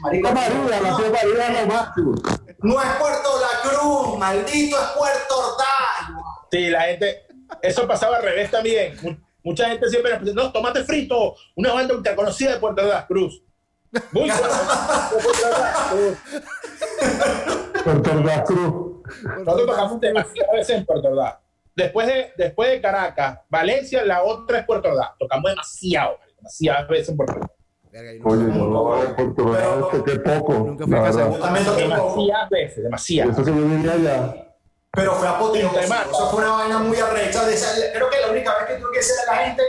marico, La María, la no, tía María es lo máximo. no es Puerto La Cruz, maldito es Puerto Ordaz. Sí, la gente, eso pasaba al revés también. Mu- Mucha gente siempre nos dice, no, tomate frito, una banda ultra conocida de Puerto de la Cruz. Muy [LAUGHS] buena, [LAUGHS] de Puerto de la Cruz. Puerto Ordaz Cruz. Nosotros tocamos demasiadas veces en Puerto Ordaz. Después de, después de Caracas, Valencia, la otra es Puerto Ordaz. Tocamos demasiado, demasiadas veces en Puerto Ordaz. Verga, yo Oye, nunca- no, en Puerto Ordaz, Pero- que poco. Nunca fui a casa Demasiadas veces, demasiadas. eso que yo vivía allá. pero fue apoteósico. Eso fue una vaina muy arrecha. De esa- creo que la única vez que tuve que decirle a la gente,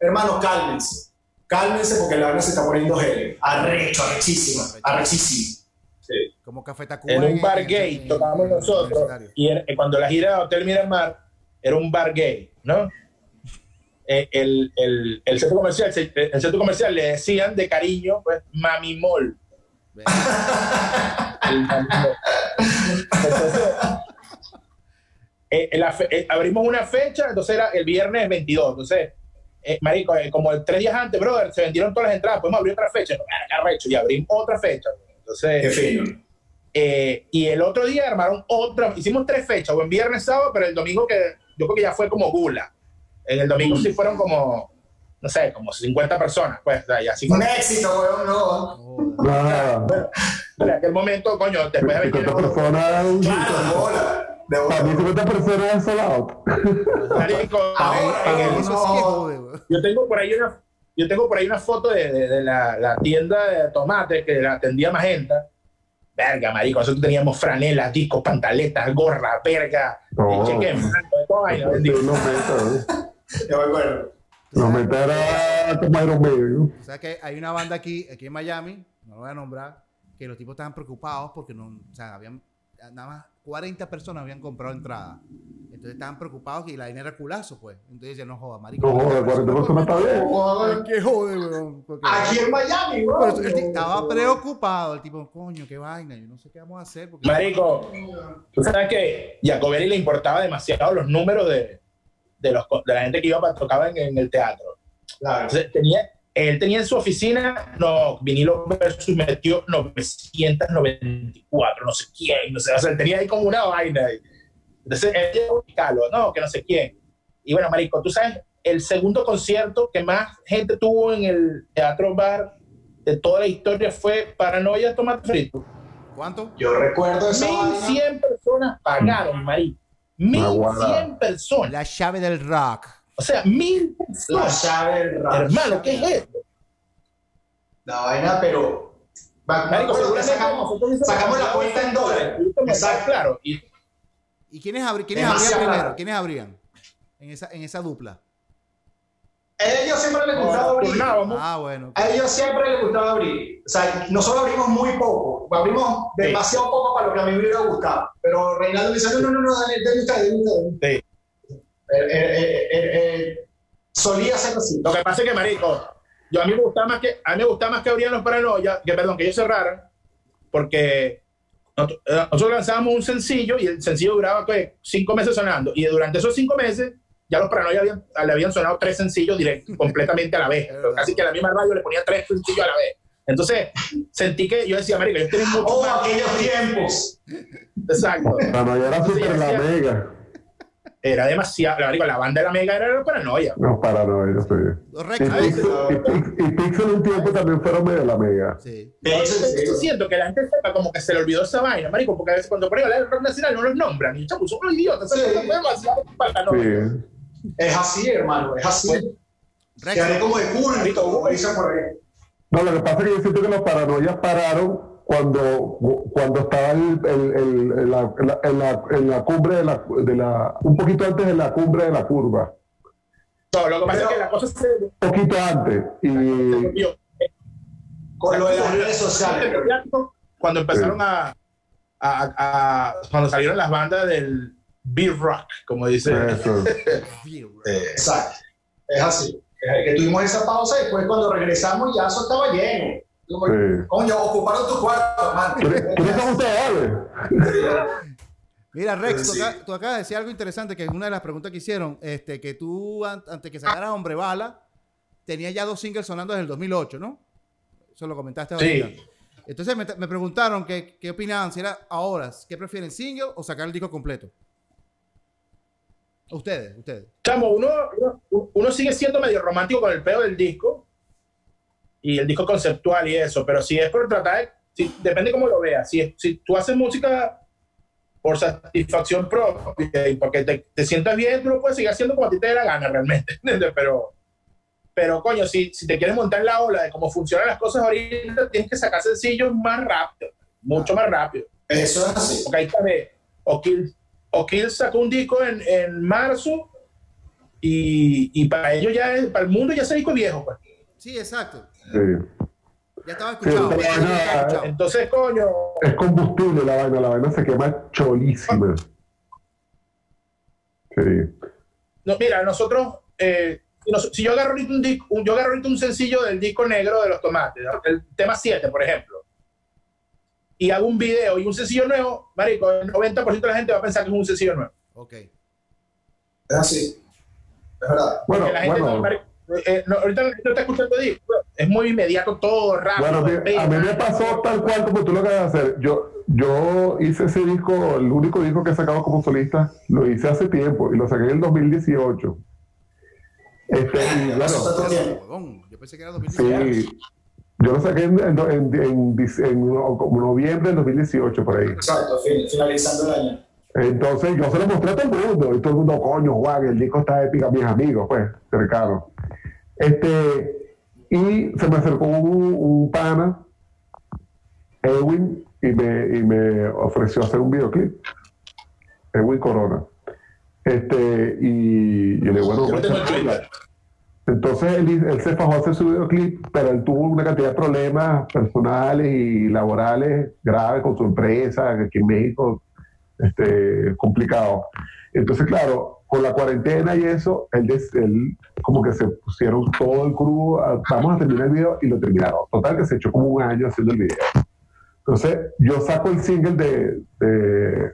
hermano, cálmense. Cálmense porque la vaina se está poniendo gel. Arrecho, arrechísima, arrechísima. Como Café Tacuba. En un bar en- gay en- tocamos en el nosotros. Y cuando la gira de Hotel Miramar era un bar gay, ¿no? Eh, El, el, el centro comercial, se- el centro comercial le decían de cariño, pues, Mami Mall. Verga. [LAUGHS] El Mami Mall. Entonces, eh, la fe- eh, abrimos una fecha, entonces era el viernes 22. Entonces, eh, marico, eh, como tres días antes, brother, se vendieron todas las entradas, podemos abrir otra fecha. No, arrecho, y abrimos otra fecha. Entonces, Qué fino. Eh, y el otro día armaron otra, hicimos tres fechas, o en viernes, sábado, pero el domingo que yo creo que ya fue como gula. En el domingo sí fueron como, no sé, como 50 personas, pues, o sea, y así Un éxito, weón, no. En aquel momento, coño, después de 50 21 personas. Para mí, bola. 50 personas out. marico, [LAUGHS] Ahora, en weón. yo tengo por ahí una, yo tengo por ahí una foto de, de- de la, la tienda de tomates que la atendía Magenta. Verga, marico, nosotros teníamos franelas, discos, pantaletas, gorra, verga, No. cheque en blanco, de toda vaina, bendito. Los metas, [LAUGHS] Yo me acuerdo. los metas era como Iron Maiden. O sea que hay una banda aquí, aquí en Miami, no lo voy a nombrar, que los tipos estaban preocupados porque no, o sea, habían nada más 40 personas habían comprado entrada. Entonces estaban preocupados y la vaina era culazo, pues. Entonces decían, no joda, marico. No joda, 40 personas está bien. ¿Qué jode, weón? Porque- Aquí en Miami, weón. estaba preocupado, el tipo, coño, qué vaina, yo no sé qué vamos a hacer. Porque Marico, tú sabes que Jacobelli le importaba demasiado los números de, de, los, de la gente que iba para tocaba en, en el teatro. Claro. Entonces, tenía, él tenía en su oficina, no, vinilo versus metió 994, no sé quién, no sé, o sea, él tenía ahí como una vaina. ahí. Entonces, él llegó a no, que no sé quién. Y bueno, Marico, tú sabes, el segundo concierto que más gente tuvo en el Teatro Bar de toda la historia fue Paranoia Tomate Frito. ¿Cuánto? Yo recuerdo vaina. 1100 personas pagaron, Marico. 1100 personas. La llave del rock. O sea, mil La llave del rap. Hermano, ¿qué es esto? La vaina, pero. Marico, seguramente sacamos, nosotros hubiésemos sacamos la cuenta en dólares. Exacto. Claro. Y ¿Y quiénes, abri- quiénes Demasiado abrían primero? ¿Quiénes abrían? En esa, en esa dupla. A ellos siempre les gustaba abrir. Ah, bueno. A ellos siempre les gustaba abrir. O sea, nosotros abrimos muy poco. Abrimos Sí. demasiado poco para lo que a mí me hubiera gustado. Pero Reinaldo dice: no, no, no, no, dale, dale usted, dale usted. Eh, eh, eh, solía ser así. Lo que pasa es que, marico, yo a mí me gustaba más que a mí me gustaba más que abrían los paranoia, que perdón, que ellos cerraran, porque nosotros, nosotros lanzábamos un sencillo y el sencillo duraba ¿qué? cinco meses sonando. Y durante esos cinco meses, ya los Paranoia habían, le habían sonado tres sencillos directos, [LAUGHS] completamente a la vez. Casi que a la misma radio le ponía tres sencillos a la vez. Entonces, sentí que yo decía, Marica, yo tenía mucho Oh, más. aquellos tiempos. Exacto. Paranoia era super la decía, mega. Era demasiado. La banda de la Mega era la Paranoia. No, Paranoia, sí. Los Y y Pix- y Pixel un tiempo también fueron medio la mega. Sí. De hecho, sí. Yo siento que la gente sepa como que se le olvidó esa vaina, marico, porque a veces cuando ponen el rock nacional no los nombran. Y chamo, son unos idiotas, Sí. son demasiado paranoia. Sí. Es así, hermano, es así. Quedaré como de culto, como dicen por ahí. No, lo que pasa es que yo siento que los paranoias pararon cuando, cuando estaba el, el- el- en, la, en la- en la- en la cumbre de la, de la. Un poquito antes de la cumbre de la curva. No, lo que pasa Pero- es que la cosa se, Un poquito antes. Y. Con lo de las redes sociales. Cuando empezaron a, a- a- Cuando salieron las bandas del beat rock, como dice. Eso. [LAUGHS] Exacto. Es así. Es que tuvimos esa pausa y después cuando regresamos ya eso estaba lleno. Como, Sí. Coño, ocuparon tu cuarto, hermano. ¿Quiénes son ustedes? [LAUGHS] Mira, Rex, tú, Sí. acá- tú acabas de decir algo interesante, que es una de las preguntas que hicieron, este, que tú, an- antes que sacaras Hombre Bala, tenías ya dos singles sonando desde el 2008, ¿no? Eso lo comentaste Sí. ahorita. Entonces me, me preguntaron que- qué opinaban, si era ahora, ¿qué prefieren, single o sacar el disco completo? Ustedes, ustedes. Chamo, uno, uno, uno sigue siendo medio romántico con el pedo del disco y el disco conceptual y eso, pero si es por tratar de, si- depende cómo lo veas. Si, si tú haces música por satisfacción propia y porque te, te sientas bien, tú lo puedes seguir haciendo como a ti te dé la gana realmente, [LAUGHS] ¿entiendes? Pero, pero coño, si, si te quieres montar la ola de cómo funcionan las cosas ahorita, tienes que sacar sencillos más rápido, mucho más rápido. Eso es así. Porque ahí está de O'Kill, O'Kill sacó un disco en, en marzo y, y para ellos ya, es- para el mundo ya ese disco viejo. Pues. Sí, exacto. Sí. Ya estaba escuchado. pero ya bueno, estaba escuchado. Entonces, coño, Es combustible la vaina, la vaina se quema cholísima. Sí. no, mira, nosotros, eh, si nos- si yo agarro ahorita un disco, un- yo agarro ahorita un sencillo del disco negro de los tomates, ¿no? el tema 7, por ejemplo, y hago un video y un sencillo nuevo, marico, el 90% de la gente va a pensar que es un sencillo nuevo. Ok. Es así. Es verdad. Bueno, Porque la gente bueno. no, marico, eh, no, ahorita no está escuchando disco, es muy inmediato todo, rápido. Bueno, a mí me pasó tal cual como tú lo acabas de hacer. Yo, yo hice ese disco, el único disco que he sacado como solista, lo hice hace tiempo y lo saqué en el 2018. Este, y claro, Yo pensé que era 2019. sí, yo lo saqué en, en, en, en noviembre del 2018, por ahí. Exacto, fin- finalizando el año. Entonces yo se lo mostré a todo el mundo y todo el mundo, coño, Juan, el disco está épico, mis amigos, pues, cercanos. Este, y se me acercó un, un pana, Edwin, y me, y me ofreció hacer un videoclip. Edwin Corona. Este, y yo le bueno. Entonces él, él se fajó a hacer su videoclip, pero él tuvo una cantidad de problemas personales y laborales graves con su empresa, aquí en México, este, complicado. Entonces, claro, con la cuarentena y eso, él, él como que se pusieron todo el crew, a- vamos a terminar el video y lo terminaron. Total que se echó como un año haciendo el video. Entonces, yo saco el single de, de,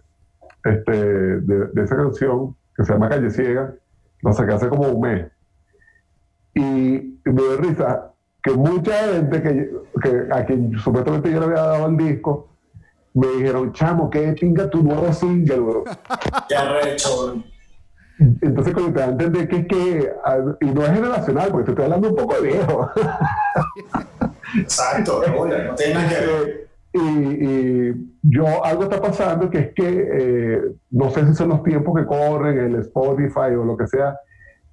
este, de, esa canción que se llama Calle Ciega, lo saqué hace como un mes. Y me dio risa que mucha gente que, que a quien supuestamente yo le había dado el disco, me dijeron, chamo, qué pinga tu nuevo single, bro. [LAUGHS] Recho. Entonces, cuando te da a entender que es que, y no es generacional, porque te estoy hablando un poco de viejo. [LAUGHS] Exacto, oye, no tiene que ver. y, y yo, algo está pasando que es que, eh, no sé si son los tiempos que corren, el Spotify o lo que sea,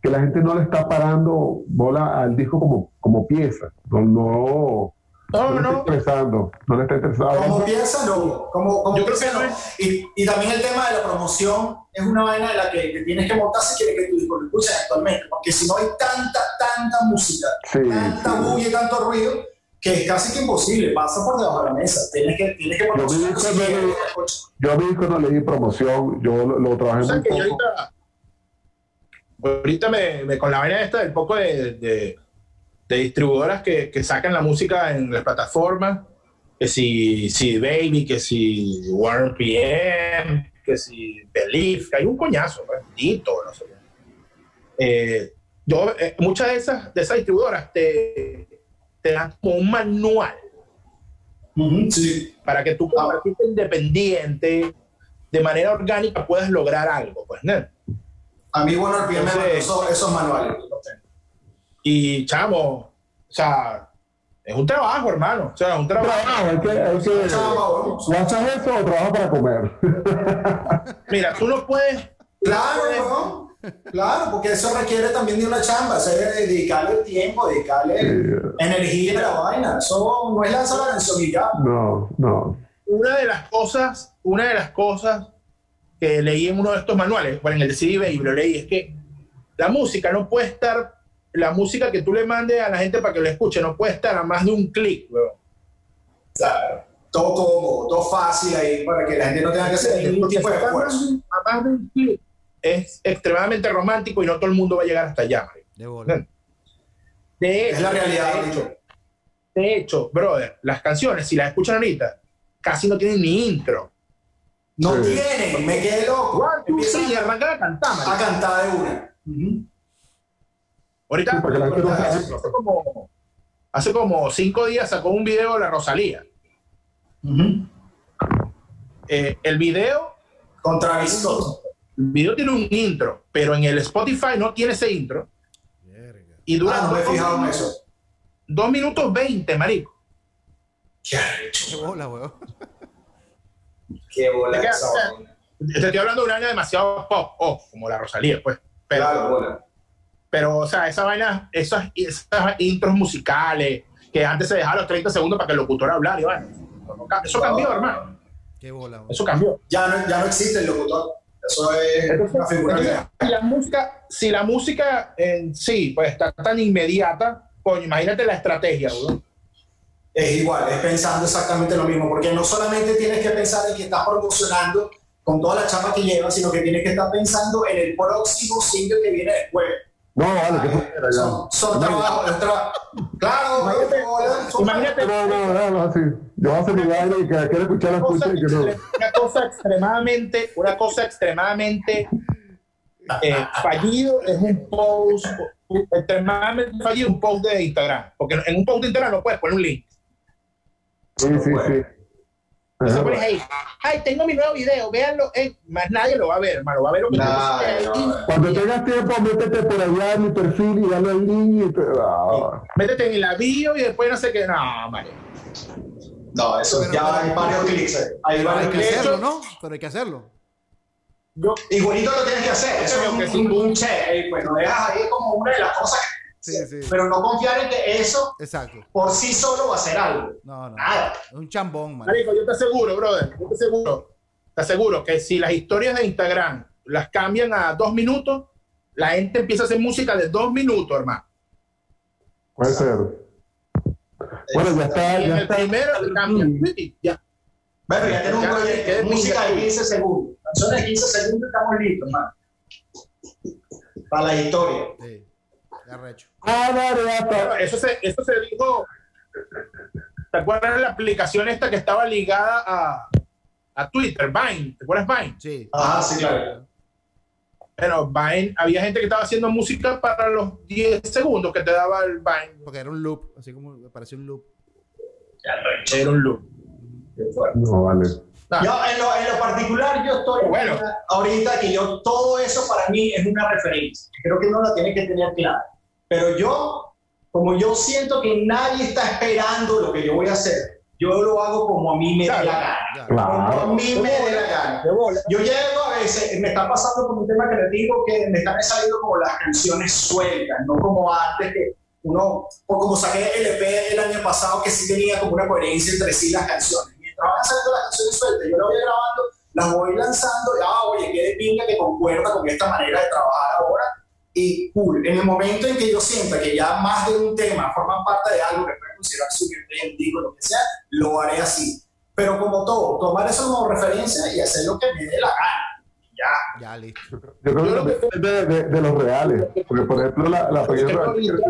que la gente no le está parando bola al disco como, como pieza. No, no, No, no le está no. interesando. No le está interesando. Como piensa, no. Como, como Yo creo piensa, que no. Y, y también el tema de la promoción es una vaina de la que, que tienes que montar si quieres que tu disco lo escuchen actualmente. Porque si no hay tanta, tanta música, Sí, tanta sí. bulla y tanto ruido, que es casi que imposible. Pasa por debajo de la mesa. Tienes que, tienes que Yo poner no, no. escuchen. Yo a mi disco no le di promoción, yo lo, lo trabajé O sea muy que yo poco. ahorita, ahorita me, me- con la vaina esta del poco de, de- de distribuidoras que, que sacan la música en las plataformas, que si, si Baby, que si Warren PM, que si Belief, que hay un coñazo, Tito, no sé. Eh, yo, eh, muchas de esas, de esas distribuidoras te, te dan como un manual sí. para que tú como artista independiente, de manera orgánica, puedas lograr algo, pues, ¿no? A mí, bueno, el Entonces- esos, esos manuales. los tengo. Y, chamo, o sea, es un trabajo, hermano. O sea, es un trabajo. Trabajo, hay que, hay que, Chamba, bueno. ¿O haces eso o trabajas para comer? [LAUGHS] Mira, tú no puedes Claro, weón. Claro, porque eso requiere también de una chamba, o sea, dedicarle tiempo, dedicarle energía a la vaina. Eso no es lanzar la canción y ya. No, no. una de las cosas, una de las cosas que leí en uno de estos manuales, bueno, en el de CD Baby lo leí, es que la música no puede estar, la música que tú le mandes a la gente para que lo escuche, no puede estar a más de un clic, weón. Claro. Todo cómodo, todo fácil ahí para que la gente no tenga que hacer ningún tipo de esfuerzo. a más de un clic, es extremadamente romántico y no todo el mundo va a llegar hasta allá. De bola. De Es la realidad, de hecho, de hecho, brother, las canciones, si las escuchan ahorita, casi no tienen ni intro. No Sí. tienen, me quedé loco. One, two, three, a cantar, a cantar de una. Ujú. Ahorita, Sí, hace, hace como, hace como cinco días sacó un video de la Rosalía. Eh, el video, Con Travis Scott. el video tiene un intro, pero en el Spotify no tiene ese intro. Y dura Ah, no me he dos, fijado en eso. dos minutos 20, marico. Qué bola, weón. Qué bola Te queda-. Te estoy hablando de una vaina demasiado pop, oh, como la Rosalía, pues. Pero, Claro, bola. Pero, o sea, esa vaina, esas, esas intros musicales, que antes se dejaba los 30 segundos para que el locutor hablara, y bueno, eso cambió, hermano. Qué bola. Eso cambió. Ya no, ya no existe el locutor. Eso es Entonces, una figura entonces, si la música, si la música en sí pues está tan inmediata, coño, imagínate la estrategia, bro. Es igual, es pensando exactamente lo mismo, porque no solamente tienes que pensar en que estás promocionando con toda la chapa que llevas, sino que tienes que estar pensando en el próximo single que viene después. No, vale, que fuera ya. Son, son trabajos, es tra- Claro, Imagínate, son- imagínate No, no, no, no, así. Yo voy a hacer mi vaina y que quiere escuchar la escucha y que no. una cosa extremadamente, una cosa extremadamente eh, fallido es un post, extremadamente fallido un post de Instagram, porque en un post de Instagram no puedes poner un link. Sí, sí, sí. Ajá. pones ahí, ay, tengo mi nuevo video, véanlo, eh, más nadie lo va a ver, hermano, va a ver lo que no. Cuando tengas tiempo, métete por allá en mi perfil y dale al link y te. Ah, Métete en la bio y después no sé qué, no, Mario. No, eso Pero- ya hay varios clics. ahí. Hay hay varios que de clics. hacerlo, ¿no? Pero hay que hacerlo. Yo, Igualito lo tienes que hacer. Eso es que un, un, un check. eh, Pues lo dejas ahí como una de las cosas. que- Sí, sí. Pero no confiar en que eso Exacto. por sí solo va a ser algo. No, no. Nada. Es un chambón, man. Marico, yo te aseguro, brother, yo te aseguro, te aseguro que si las historias de Instagram las cambian a dos minutos, la gente empieza a hacer música de dos minutos, hermano. puede ser. Bueno, ya está. Y en Ya el está. primero le cambian. Ya. Bueno, ya tenemos un Ya, proyecto. que es Música de pinga. 15 segundos. Canciones de 15 segundos estamos listos, hermano. Para la historia. Sí. Ya recho. Ah, dale, ya Bueno, está. eso se, eso se dijo. ¿Te acuerdas de la aplicación esta que estaba ligada a, a Twitter, Vine? ¿Te acuerdas Vine? Sí. Ah, sí, claro. Bueno, Vine, había gente que estaba haciendo música para los 10 segundos que te daba el Vine. Porque era un loop. Así como me pareció un loop. Era un loop. No, vale. Ah, Yo, en lo, en lo particular, yo estoy Bueno. ahorita que yo, todo eso para mí es una referencia. Creo que uno la tiene que tener clara. Pero yo, como yo siento que nadie está esperando lo que yo voy a hacer, yo lo hago como a mí me dé Claro. la gana. Ya. Como a Claro. mí me dé la gana. Yo llego a veces, me está pasando con un tema digo que me están saliendo como las canciones sueltas, no como antes que uno, o como saqué el EP el año pasado que sí tenía como una coherencia entre sí las canciones. Mientras van saliendo las canciones sueltas, yo las voy grabando, las voy lanzando, y ah, oye, qué de pinga que concuerda con esta manera de trabajar ahora. Y cool, en el momento en que yo sienta que ya más de un tema forman parte de algo que puede considerar súper digo, lo que sea, lo haré así. Pero como todo, tomar eso como referencia y hacer lo que me dé la gana. Ya. Ya, listo. Yo creo Yo que depende de, de- de los reales. Porque, por ejemplo, la, la pequeña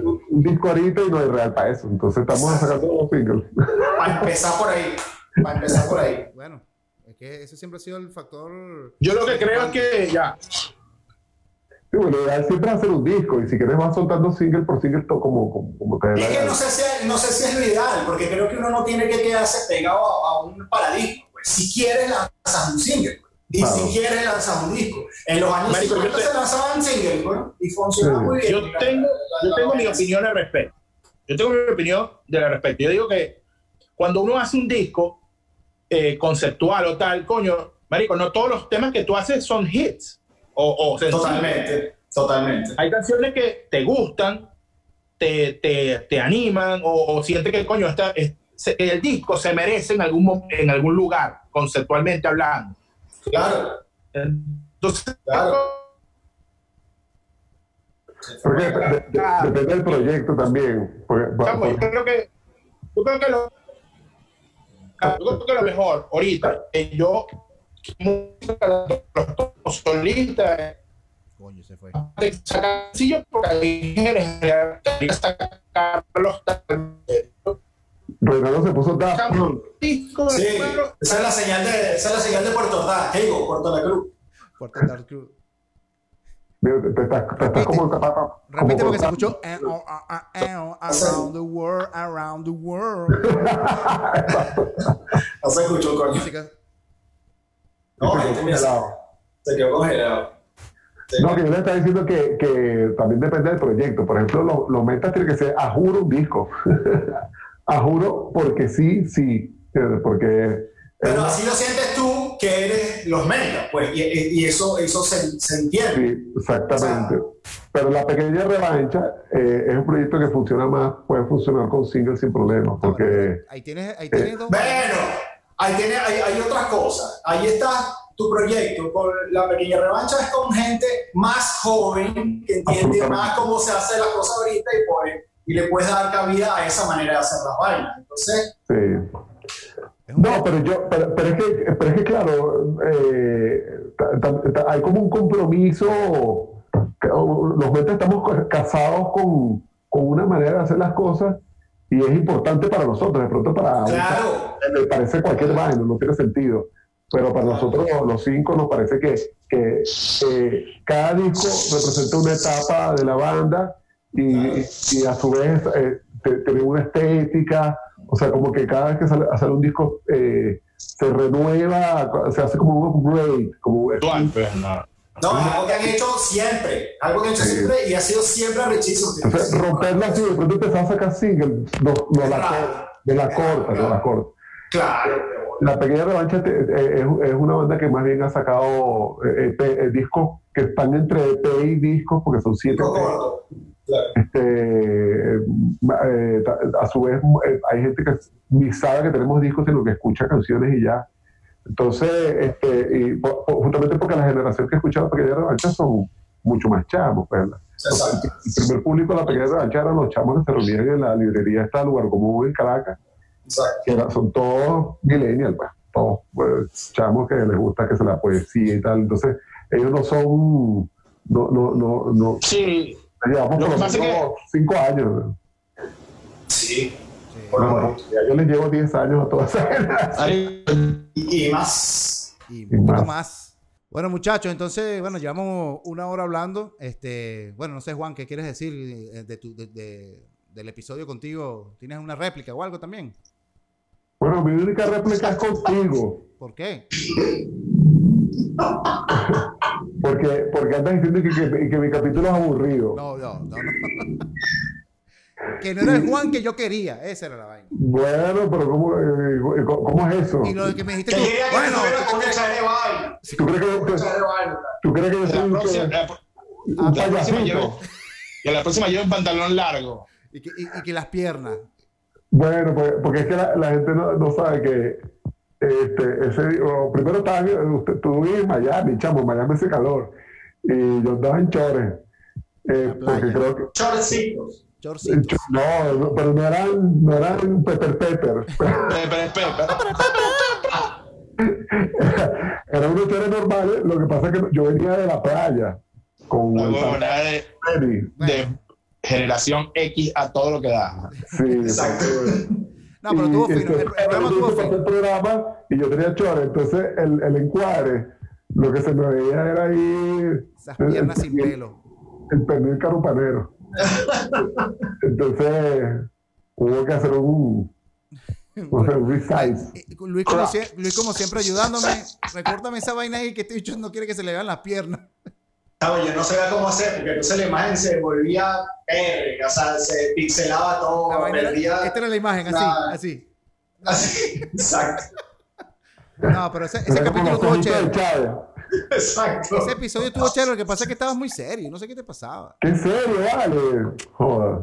un, un disco ahorita y no hay real para eso. Entonces estamos sacando los singles. Para empezar por ahí. Para empezar por ahí. Bueno, es que ese siempre ha sido el factor. Yo lo que creo es que ya. Sí, bueno, siempre hacer un disco. Y si quieres vas soltando single por single como, como, como te Es que no sé, si, no sé si es lo ideal, porque creo que uno no tiene que quedarse pegado a, a un paradigma. pues. Si quieres, lanzas un single. pues. Y Claro. si quieres, lanzas un disco. En los años Marico, yo 50 te- se lanzaban singles, pues, y funcionaba Sí. muy bien. Yo tengo, yo La- tengo la- mi opinión al respecto. Yo tengo mi opinión del respecto. Yo digo que cuando uno hace un disco eh, conceptual o tal, coño, marico, no todos los temas que tú haces son hits. O, o. Totalmente, totalmente. Hay canciones que te gustan, te, te, te animan o, o sientes que, coño, esta, el disco se merece en algún, en algún lugar, conceptualmente hablando. Claro, Entonces, claro. Porque de- de- depende del proyecto también. Porque, por- Chamo, yo creo que yo creo que lo yo creo que lo mejor ahorita eh, yo los solistas Coño, se fue. sencillos porque hay gente sacar los Reinaldo se puso da. Sí, esa es la señal de, esa es la señal de Puerto Ordaz, Ego, Puerto La Cruz. Puerto Dark Cruz. Mira, Te, te estás, te estás como, como Repite porque se escuchó. eh, oh, ah, ah, eh, oh, Around the world, around the world. No se escuchó, coño. Música. No, gente, mira, se, quedó congelado. Sí. No, que yo le estaba diciendo que, que también depende del proyecto. Por ejemplo, los, los metas tienen que ser a juro un disco. [LAUGHS] a juro porque sí, sí. eh, Porque. Pero así lo sientes tú que eres los metas, pues, y, y- eso, eso se, se entiende. Sí, exactamente. Pero la pequeña revancha eh, es un proyecto que funciona más, puede funcionar con singles sin problemas. Porque. Ahí tienes, ahí tienes dos. Bueno, ahí tiene, hay, hay otras cosas. Ahí está tu proyecto. Con la pequeña revancha es con gente más joven que entiende más cómo se hace las cosas ahorita y, puede- y le puedes dar cabida a esa manera de hacer las vainas. Entonces, Sí. No, pero yo, pero, pero es que, pero es que claro, eh, ta- ta- ta- hay como un compromiso. que, Los metas estamos ca- casados con, con una manera de hacer las cosas y es importante para nosotros. De pronto para claro, me parece cualquier vaina, no tiene sentido. Pero para nosotros los, cinco nos parece que, que eh, cada disco representa una etapa de la banda y, y a su vez eh, tiene una estética, o sea, como que cada vez que sale, sale un disco eh, se renueva, se hace como un upgrade, como pues, no. algo que han hecho siempre. Algo que han hecho Sí. siempre y ha sido siempre rechísimo. Entonces, romperla así, de pronto empezar a sacar singles, no, no la, Claro. cor- no la corta, no la corta. Claro. La Pequeña Revancha te- eh, es, es una banda que más bien ha sacado eh, eh, discos que están entre EP y discos, porque son siete corto. Claro. Este, eh, a su vez, eh, hay gente que ni sabe que tenemos discos, sino que escucha canciones y ya. Entonces, este, y justamente porque la generación que escucha la Pequeña Revancha son mucho más chamos. pues, Exacto. el primer público de la Pequeña Revancha eran los chamos que se reunían en la librería esta lugar común en Caracas Exacto. que era- son todos millennials, pues, todos pues, chamos que les gusta que se la poesía y tal. Entonces, ellos no son, no, no, no, no, Sí, llevamos Lo por lo menos cinco años. Sí. Sí. Por lo Bueno, menos. ya yo les llevo 10 años a toda esa generación. Y, más. Y Y un poquito más. más. Bueno, muchachos, entonces, bueno, llevamos una hora hablando. Este, bueno, no sé, Juan, ¿qué quieres decir eh, de tu, de- de- del episodio contigo? ¿Tienes una réplica o algo también? Bueno, mi única réplica es contigo, ¿Por qué? porque, porque andas diciendo que, que, que mi capítulo es aburrido. No, no, no, no. que no era el Juan que yo quería. Esa era la vaina. Bueno, pero ¿cómo, eh, cómo- cómo es eso? Y lo que me dijiste Que tú, bueno. ¿Tú crees que, de vaina. tú crees que yo la soy un, próxima, la, un la próxima payasito? llevo, y la próxima llevo un pantalón largo. y que, y- y que las piernas. Bueno, pues, porque es que la, la gente no, no sabe que este, ese, primero estaba, usted, tú vives en Miami, chamo, Miami hace calor, y yo andaba en chores, eh, porque creo que, Chorcitos. Chorcitos. no, no, pero no eran, no eran pepper pepper, espera, espera. eran eran unos chores normales, lo que pasa es que yo venía de la playa con La el de, Safari. de generación X a todo lo que da. Sí, Exacto. No, pero estuvo Y, fino. El, el programa pasó fino. el programa y yo tenía chores, entonces el, el encuadre, lo que se me veía era ahí Esas piernas el, sin pelo. el pernil carupanero. Entonces hubo que hacer un, un resize. Eh, Luis como, Luis, como siempre, ayudándome. Recórtame esa vaina ahí que este bicho no quiere que se le vean las piernas. No, yo no sabía cómo hacer, porque entonces la imagen se volvía R, o sea, se pixelaba todo, La vaina era- perdía. esta era la imagen, así, Nada. así. Así, exacto, No, pero ese, ese capítulo estuvo chévere. Exacto. Ese episodio estuvo chévere. Lo que pasa es que estabas muy serio. No sé qué te pasaba. ¿Qué serio, vale? Joder.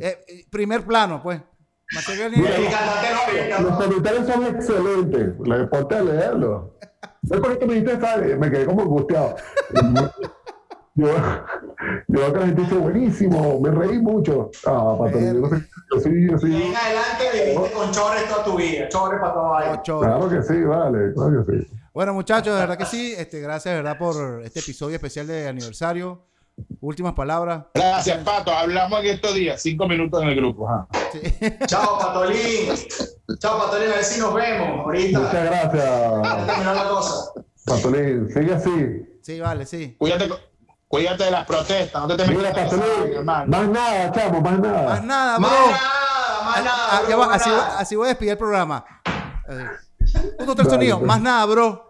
Eh, eh, primer plano, pues. Más serio ni- Y cantante no, Los comentarios son excelentes. Le deporte a leerlo. ¿Ves por qué me dijiste sale? Me quedé como angustiado. Yo, yo veo que la gente dice buenísimo, me reí mucho. Ah, pato, yo no sé, yo sí, yo Y sí. en adelante viviste con chores toda tu vida, chores para todo ahí. Claro que sí, vale, claro que sí. Bueno, muchachos, de verdad que sí. Este, gracias, de verdad, por este episodio especial de aniversario. Últimas palabras. Gracias, Pato. Hablamos en estos días, cinco minutos en el grupo. Sí. [LAUGHS] Chao, Patolín. Chao, Patolín, a ver si nos vemos ahorita. Muchas gracias, la cosa. Patolín. Sigue así. Sí, vale, sí. Cuídate, cuídate de las protestas. No te te Mira, Patolín. hermano. Más nada, chamo, más nada. Más nada, bro. Más nada, más nada. Ah, bro, más así, nada. así voy a despedir el programa. Así. Uno, tres Dale, sonidos. pues. Más nada, bro.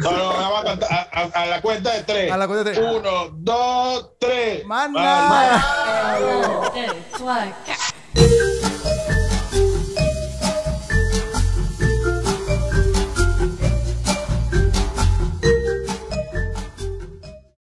No, no, vamos a, contar- a, a- a la cuenta de tres. A la cuenta de tres. Uno, dos, tres. Más